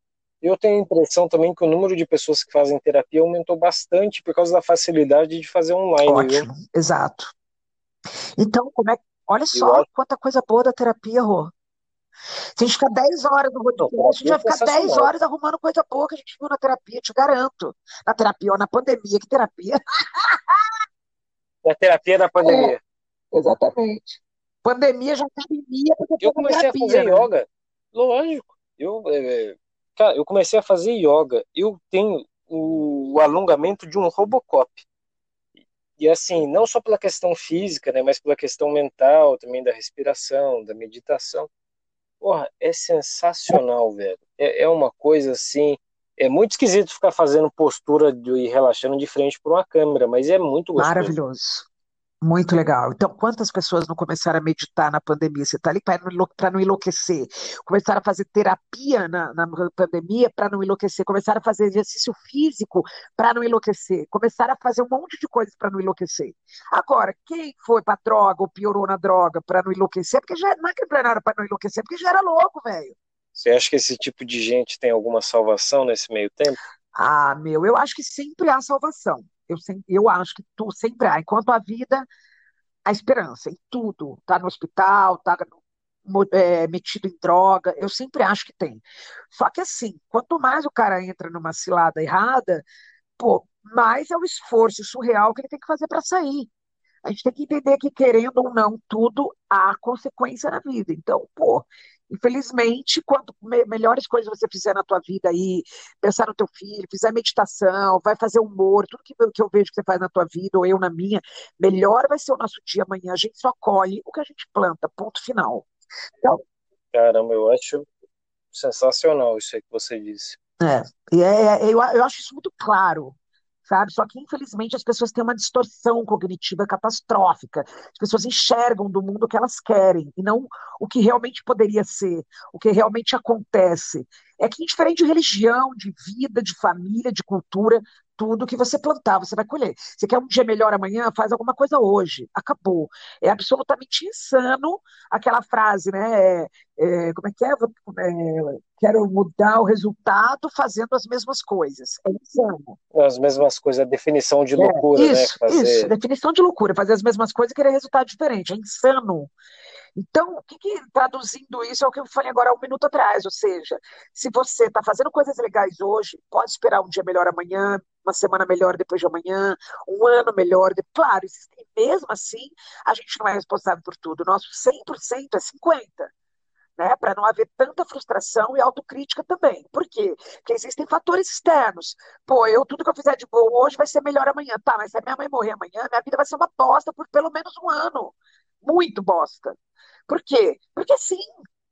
Eu tenho a impressão também que o número de pessoas que fazem terapia aumentou bastante por causa da facilidade de fazer online. Ótimo, viu? exato. Então, como é Olha só quanta coisa boa da terapia, Rô. Se a gente ficar 10 horas no podcast, a gente vai ficar 10 horas arrumando coisa boa que a gente viu na terapia, te garanto. Na terapia ou na pandemia, que terapia? Na terapia da pandemia. É, exatamente. Pandemia já pandemia Eu comecei terapia, a fazer né? yoga. Lógico. Eu, é, cara, eu comecei a fazer yoga. Eu tenho o, o alongamento de um Robocop. E assim, não só pela questão física, né, mas pela questão mental, também da respiração, da meditação. Porra, é sensacional, velho. É, é uma coisa assim. É muito esquisito ficar fazendo postura de, e relaxando de frente para uma câmera, mas é muito gostoso. Maravilhoso. Muito legal. Então, quantas pessoas não começaram a meditar na pandemia? Você está ali para não enlouquecer. Começaram a fazer terapia na, na pandemia para não enlouquecer. Começaram a fazer exercício físico para não enlouquecer. Começaram a fazer um monte de coisas para não enlouquecer. Agora, quem foi para droga ou piorou na droga para não enlouquecer? Porque já não é que não era para não enlouquecer, porque já era louco, velho. Você acha que esse tipo de gente tem alguma salvação nesse meio tempo? Ah, meu, eu acho que sempre há salvação. Eu, eu acho que tu sempre há. Enquanto a vida, a esperança em tudo. Tá no hospital, tá é, metido em droga. Eu sempre acho que tem. Só que assim, quanto mais o cara entra numa cilada errada, pô, mais é o esforço surreal que ele tem que fazer para sair. A gente tem que entender que, querendo ou não, tudo há consequência na vida. Então, pô, Infelizmente, quanto me melhores coisas você fizer na tua vida aí, pensar no teu filho, fizer meditação, vai fazer humor, tudo que, que eu vejo que você faz na tua vida, ou eu na minha, melhor vai ser o nosso dia amanhã. A gente só colhe o que a gente planta, ponto final. Então, Caramba, eu acho sensacional isso aí que você disse. É, é, é, eu, eu acho isso muito claro sabe? Só que, infelizmente, as pessoas têm uma distorção cognitiva catastrófica. As pessoas enxergam do mundo o que elas querem e não o que realmente poderia ser, o que realmente acontece. É que, diferente de religião, de vida, de família, de cultura, tudo que você plantar, você vai colher. Você quer um dia melhor amanhã? Faz alguma coisa hoje. Acabou. É absolutamente insano aquela frase, né? É, é, como é que é? é? Quero mudar o resultado fazendo as mesmas coisas. É insano. As mesmas coisas, a definição de é, loucura, é, isso, né? Fazer... Isso, definição de loucura. Fazer as mesmas coisas e querer resultado diferente. É insano. Então, o que, que, traduzindo isso é o que eu falei agora há um minuto atrás, ou seja, se você está fazendo coisas legais hoje, pode esperar um dia melhor amanhã, uma semana melhor depois de amanhã, um ano melhor. De... Claro, mesmo assim, a gente não é responsável por tudo. Nosso 100% é 50%. Né, para não haver tanta frustração e autocrítica também. Por quê? Porque existem fatores externos. Pô, eu tudo que eu fizer de bom hoje vai ser melhor amanhã. Tá, mas se a minha mãe morrer amanhã, minha vida vai ser uma bosta por pelo menos um ano. Muito bosta. Por quê? Porque sim,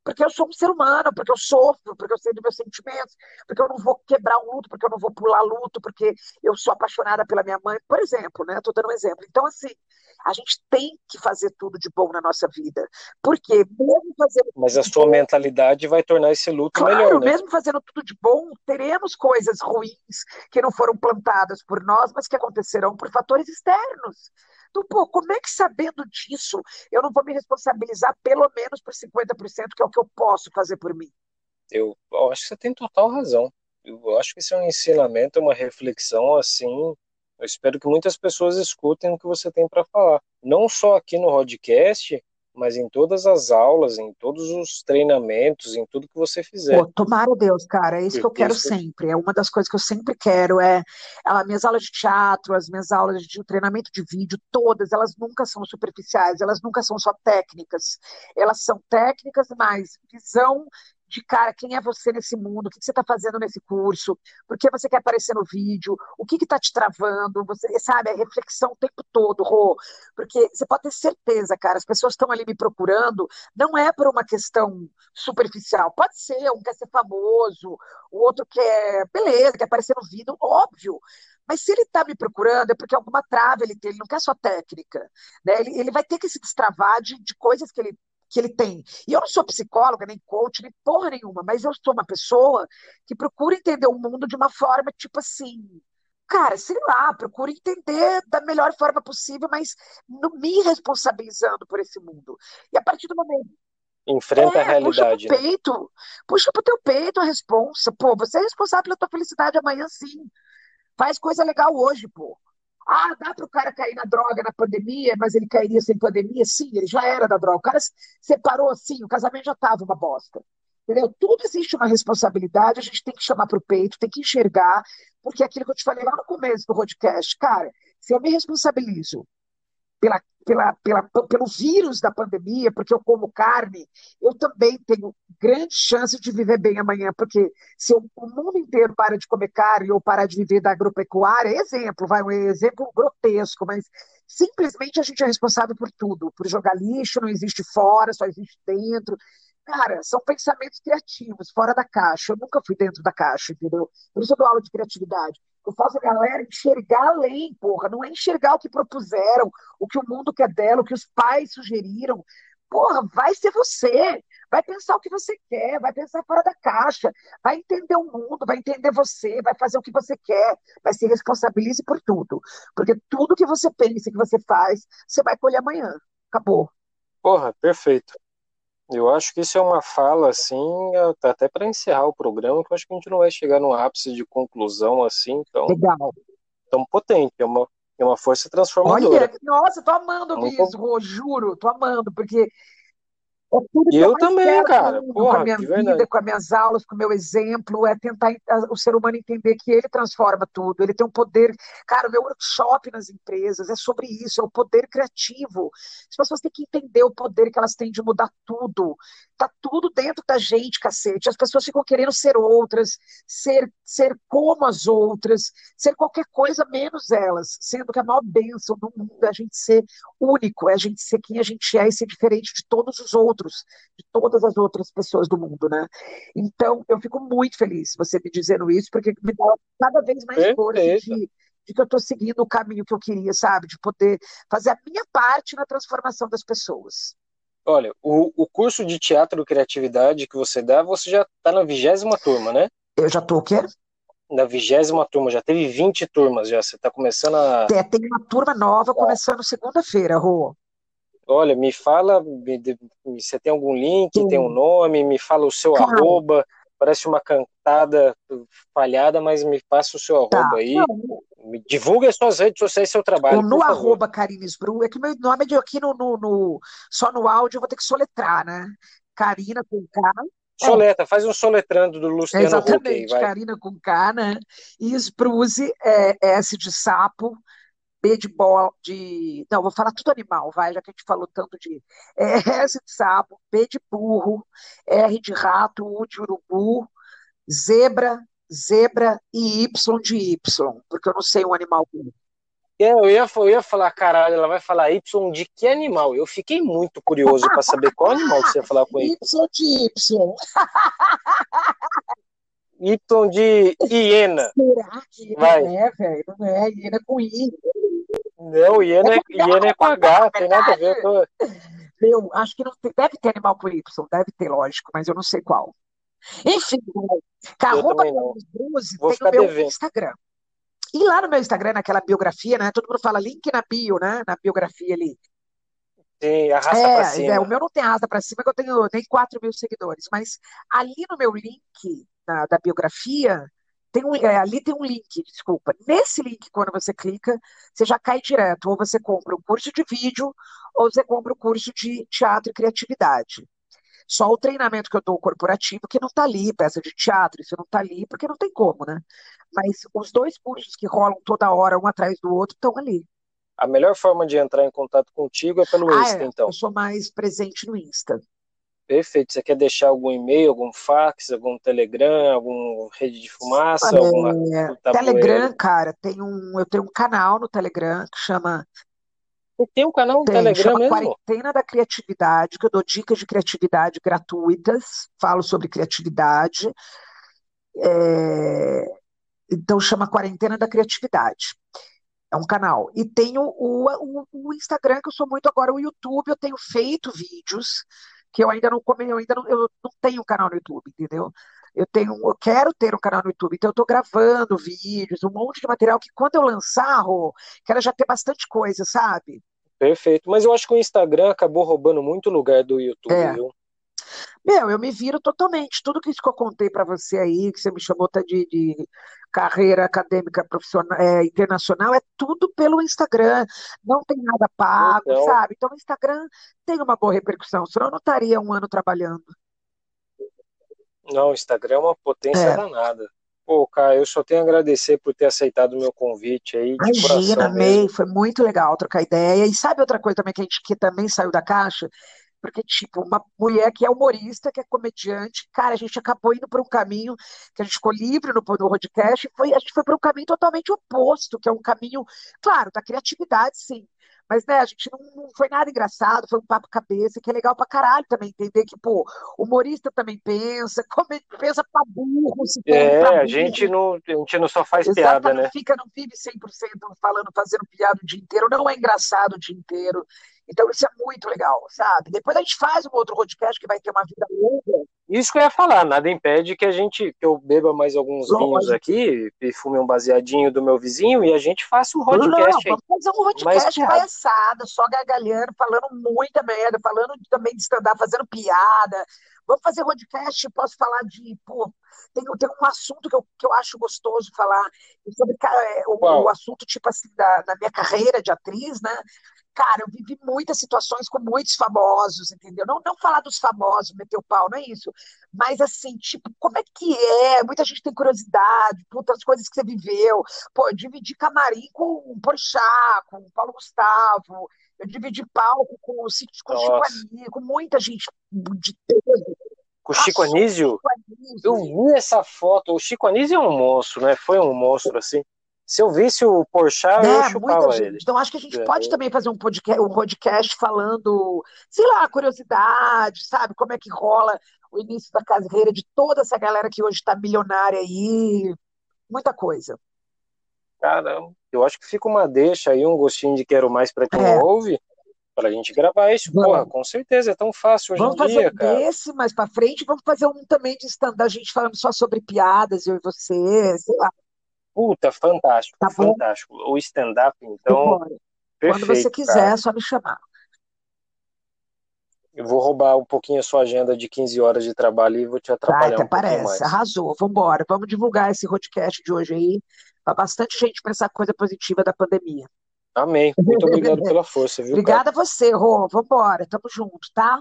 porque eu sou um ser humano, porque eu sofro, porque eu sei dos meus sentimentos, porque eu não vou quebrar um luto, porque eu não vou pular luto, porque eu sou apaixonada pela minha mãe, por exemplo, né? Estou dando um exemplo. Então, assim, a gente tem que fazer tudo de bom na nossa vida. Porque mesmo fazendo. Mas a sua bom, mentalidade vai tornar esse luto claro, melhor. Né? Mesmo fazendo tudo de bom, teremos coisas ruins que não foram plantadas por nós, mas que acontecerão por fatores externos. Então, pô, como é que sabendo disso eu não vou me responsabilizar pelo menos por 50%, que é o que eu posso fazer por mim? Eu, eu acho que você tem total razão. Eu acho que isso é um ensinamento, uma reflexão assim. Eu espero que muitas pessoas escutem o que você tem para falar. Não só aqui no podcast, mas em todas as aulas, em todos os treinamentos, em tudo que você fizer. Pô, tomara Deus, cara, é isso que eu quero sempre. É uma das coisas que eu sempre quero. É ela, minhas aulas de teatro, as minhas aulas de treinamento de vídeo, todas, elas nunca são superficiais, elas nunca são só técnicas. Elas são técnicas, mas visão de cara, quem é você nesse mundo, o que você está fazendo nesse curso, por que você quer aparecer no vídeo, o que está te travando, você sabe, a reflexão o tempo todo, Rô, porque você pode ter certeza, cara, as pessoas estão ali me procurando, não é por uma questão superficial, pode ser, um quer ser famoso, o outro quer, beleza, quer aparecer no vídeo, óbvio, mas se ele está me procurando, é porque alguma trava ele tem, ele não quer só técnica. Né? Ele, ele vai ter que se destravar de, de coisas que ele que ele tem. E eu não sou psicóloga, nem coach, nem porra nenhuma, mas eu sou uma pessoa que procura entender o mundo de uma forma, tipo assim, cara, sei lá, procura entender da melhor forma possível, mas não me responsabilizando por esse mundo. E a partir do momento. Enfrenta é, a realidade. Puxa pro né? peito, puxa pro teu peito a responsa. Pô, você é responsável pela tua felicidade amanhã, sim. Faz coisa legal hoje, pô. Ah, dá para o cara cair na droga na pandemia, mas ele cairia sem pandemia? Sim, ele já era da droga. O cara separou assim, o casamento já estava uma bosta. Entendeu? Tudo existe uma responsabilidade, a gente tem que chamar para o peito, tem que enxergar, porque é aquilo que eu te falei lá no começo do podcast, cara, se eu me responsabilizo pela, pela, pela, pelo vírus da pandemia, porque eu como carne, eu também tenho grande chance de viver bem amanhã, porque se eu, o mundo inteiro para de comer carne ou parar de viver da agropecuária, exemplo, vai um exemplo grotesco, mas simplesmente a gente é responsável por tudo, por jogar lixo, não existe fora, só existe dentro. Cara, são pensamentos criativos, fora da caixa. Eu nunca fui dentro da caixa, entendeu? Por isso eu dou aula de criatividade. Eu faço a galera enxergar além, porra. Não é enxergar o que propuseram, o que o mundo quer dela, o que os pais sugeriram. Porra, vai ser você. Vai pensar o que você quer, vai pensar fora da caixa, vai entender o mundo, vai entender você, vai fazer o que você quer, vai se responsabilize por tudo. Porque tudo que você pensa, que você faz, você vai colher amanhã. Acabou. Porra, perfeito. Eu acho que isso é uma fala, assim, até para encerrar o programa, que eu acho que a gente não vai chegar num ápice de conclusão, assim, tão, Legal. tão potente. É uma, é uma força transformadora. Olha, nossa, tô amando ouvir isso, Rô, juro, tô amando, porque é tudo que eu mais também, cara. com, com a Porra, minha vida, verdade. com as minhas aulas, com o meu exemplo, é tentar o ser humano entender que ele transforma tudo, ele tem um poder. Cara, o meu workshop nas empresas é sobre isso, é o poder criativo. As pessoas têm que entender o poder que elas têm de mudar tudo. Tá tudo dentro da gente, cacete. As pessoas ficam querendo ser outras, ser, ser como as outras, ser qualquer coisa menos elas, sendo que a maior bênção do mundo é a gente ser único, é a gente ser quem a gente é e ser diferente de todos os outros, de todas as outras pessoas do mundo, né? Então, eu fico muito feliz você me dizendo isso, porque me dá cada vez mais força Perfeito. de, de que eu estou seguindo o caminho que eu queria, sabe? De poder fazer a minha parte na transformação das pessoas. Olha, o, o curso de teatro e criatividade que você dá, você já está na vigésima turma, né? Eu já tô o quê? Na vigésima turma, já teve 20 turmas já. Você está começando a. É, tem uma turma nova começando segunda-feira, Rô. Olha, me fala, me você tem algum link, Tem. tem um nome, me fala o seu Cara. arroba. Parece uma cantada falhada, mas me passa o seu Tá. arroba aí. Me divulga as suas redes sociais e seu trabalho, no arroba Karines Bru, é que meu nome é aqui no, no, no- só no áudio eu vou ter que soletrar, né? Karina com K. É, Soleta, faz um soletrando do Luciano exatamente, vai. Karina com K, né? E Spruce é S de sapo, B de bola, de. Não, vou falar tudo animal, vai, já que a gente falou tanto de. É S de sapo, B de burro, R de rato, U de urubu, zebra, zebra e Y de Y, porque eu não sei um animal. É, Eu ia, eu ia falar, caralho, ela vai falar Y de que animal? Eu fiquei muito curioso para saber qual animal que você ia falar com Y. Y de Y. Y de hiena. Será que Vai. não é, velho? Não é, hiena com I. Não, hiena, é- hiena é com H, tem nada a ver com. Eu acho que não tem, deve ter animal com Y, deve ter, lógico, mas eu não sei qual. Enfim, Eu arroba também não. Carlos Bruce Vou tem o meu devendo. Instagram. E lá no meu Instagram, naquela biografia, né? Todo mundo fala link na bio, né? Na biografia ali. Tem, arrasta É, pra é, cima. o meu não tem arrasta pra cima, que eu tenho nem 4 mil seguidores, mas ali no meu link na- da biografia, tem um, é, ali tem um link, desculpa. Nesse link, quando você clica, você já cai direto. Ou você compra o curso de vídeo, ou você compra o curso de teatro e criatividade. Só o treinamento que eu dou corporativo, que não está ali, peça de teatro, isso não está ali, porque não tem como, né? Mas os dois cursos que rolam toda hora, um atrás do outro, estão ali. A melhor forma de entrar em contato contigo é pelo Ah, Insta, é, então. eu sou mais presente no Insta. Perfeito. Você quer deixar algum e-mail, algum fax, algum Telegram, algum rede de fumaça, alguma É? Telegram, cara, tem um, eu tenho um canal no Telegram que chama, Você tem um canal no tem, Telegram chama mesmo? Quarentena da Criatividade, que eu dou dicas de criatividade gratuitas, falo sobre criatividade. É, então chama Quarentena da Criatividade. É um canal. E tenho o, o, o Instagram, que eu sou muito agora, o YouTube, eu tenho feito vídeos que eu ainda não come, eu ainda não, eu não tenho um canal no YouTube, entendeu? Eu tenho, eu quero ter um canal no YouTube, então eu estou gravando vídeos, um monte de material que quando eu lançar, Rô, quero já ter bastante coisa, sabe? Perfeito. Mas eu acho que o Instagram acabou roubando muito lugar do YouTube, É. viu? Meu, eu me viro totalmente. Tudo que isso que eu contei para você aí, que você me chamou tá, de, de carreira acadêmica profissional, é, internacional, é tudo pelo Instagram. Não tem nada pago, Então, sabe? Então o Instagram tem uma boa repercussão, senão eu não estaria um ano trabalhando. não, o Instagram é uma potência É. danada. Pô, cara, eu só tenho a agradecer por ter aceitado o meu convite aí, de Imagina, amei, mesmo. foi muito legal trocar ideia. E sabe outra coisa também que a gente que também saiu da caixa? Porque, tipo, uma mulher que é humorista, que é comediante, cara, a gente acabou indo por um caminho que a gente ficou livre no, no podcast, foi, a gente foi para um caminho totalmente oposto, que é um caminho, claro, da criatividade, sim. Mas, né, a gente não, não foi nada engraçado, foi um papo cabeça, que é legal pra caralho também, entender que, pô, humorista também pensa, pensa pra burro, se tem É, pra a gente não, a gente não só faz Exato, piada, né? fica, não vive 100% falando, fazendo piada o dia inteiro, não é engraçado o dia inteiro. Então isso é muito legal, sabe? Depois a gente faz um outro podcast que vai ter uma vida longa, Isso que eu ia falar, nada impede que a gente, que eu beba mais alguns vinhos lógico. aqui, e fume um baseadinho do meu vizinho e a gente faça um Não, podcast aí. vamos fazer um podcast palhaçada, só gargalhando, falando muita merda, falando também de stand-up, fazendo piada. Vamos fazer podcast, posso falar de, pô, tem, tem um assunto que eu, que eu acho gostoso falar, sobre é, o, o assunto, tipo assim, da, da minha carreira de atriz, né? Cara, eu vivi muitas situações com muitos famosos, entendeu? Não, não falar dos famosos, meter o pau, não é isso. Mas assim, tipo, como é que é? Muita gente tem curiosidade, putas coisas que você viveu. Pô, eu dividi camarim com o Porchat, com o Paulo Gustavo, eu dividi palco com o Chico com o Chico. Anísio, com muita gente de peso. Com o Chico Anísio, eu vi essa foto. O Chico Anísio é um monstro, né? Foi um monstro, assim. Se eu visse o Porchat, eu Né, muita chupava gente. ele. Então, acho que a gente É, pode também fazer um podcast, um podcast falando, sei lá, curiosidade, sabe? Como é que rola o início da carreira de toda essa galera que hoje está milionária aí. Muita coisa. Caramba, eu acho que fica uma deixa aí, um gostinho de quero mais pra quem É, ouve, pra gente gravar isso. Porra, vamos. com certeza, é tão fácil hoje em Vamos fazer dia, um cara. desse mais pra frente, vamos fazer um também de stand a gente falando só sobre piadas, eu e você, sei lá, Puta, fantástico, tá fantástico. O stand-up, então, Vambora. Quando você perfeito, quiser, cara. é só me chamar. Eu vou roubar um pouquinho a sua agenda de 15 horas de trabalho e vou te Tá, atrapalhar até um parece. mais. Arrasou. Vambora. Vamos divulgar esse podcast de hoje aí para bastante gente pensar coisa positiva da pandemia. Amém. Muito obrigado pela força, viu, cara? Obrigada a você, Rô. Vambora. Tamo junto, tá?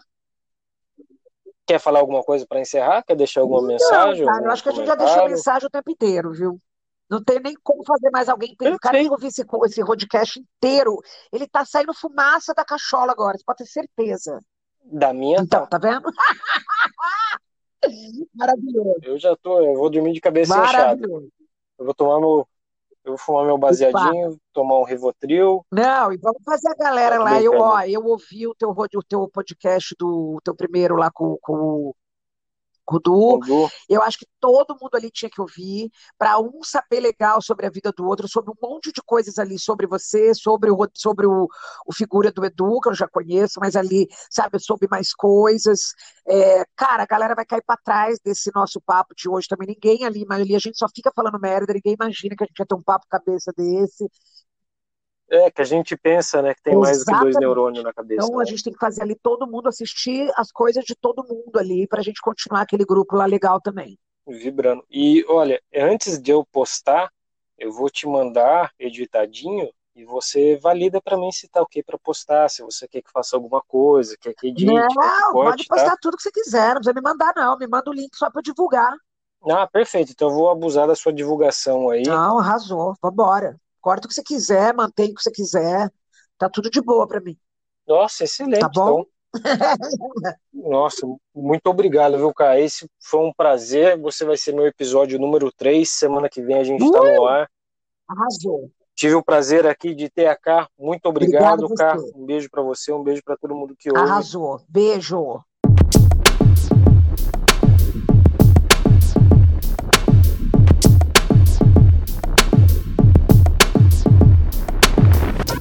Quer falar alguma coisa pra encerrar? Quer deixar alguma Não, mensagem, cara, eu acho que a gente já deixou mensagem o tempo inteiro, viu? Não tem nem como fazer mais alguém. O cara que Perfeito. ouvir esse, esse podcast inteiro, ele tá saindo fumaça da cachola agora, você pode ter certeza. Da minha, Então, tá. tá vendo? Maravilhoso. Eu já tô, eu vou dormir de cabeça inchada. Maravilhoso. Eu vou tomar meu, eu vou fumar meu Opa. baseadinho, tomar um Rivotril. Não, e vamos fazer a galera Tô lá. Eu, ó, eu ouvi o teu, o teu podcast do o teu primeiro lá com, com, com o Du. Du. Eu acho que todo mundo ali tinha que ouvir, para um saber legal sobre a vida do outro, sobre um monte de coisas ali, sobre você, sobre o, sobre o, o figura do Edu, que eu já conheço, mas ali, sabe, eu soube mais coisas. É, cara, a galera vai cair para trás desse nosso papo de hoje também. Ninguém ali, mas ali a gente só fica falando merda, ninguém imagina que a gente ia ter um papo cabeça desse. É, que a gente pensa, né, que tem mais do que dois neurônios na cabeça, Então a né? gente tem que fazer ali todo mundo assistir as coisas de todo mundo ali, para a gente continuar aquele grupo lá legal também. Vibrando. E olha, antes de eu postar, eu vou te mandar editadinho e você valida pra mim se tá ok pra postar, se você quer que faça alguma coisa, quer que edite, que Não, pode tá? postar tudo que você quiser, não precisa me mandar, não. Me manda o link só para divulgar. Ah, perfeito. Então eu vou abusar da sua divulgação aí. Não, arrasou. Vambora. Corta o que você quiser, mantém o que você quiser. Tá tudo de boa para mim. Nossa, excelente. Tá bom? Então, nossa, muito obrigado, viu, cara? Esse foi um prazer. Você vai ser meu episódio número 3. Semana que vem a gente tá no ar. Arrasou. Tive o prazer aqui de ter a Cá. Muito obrigado, você. Um beijo pra você, um beijo pra todo mundo que ouve. Arrasou. Beijo.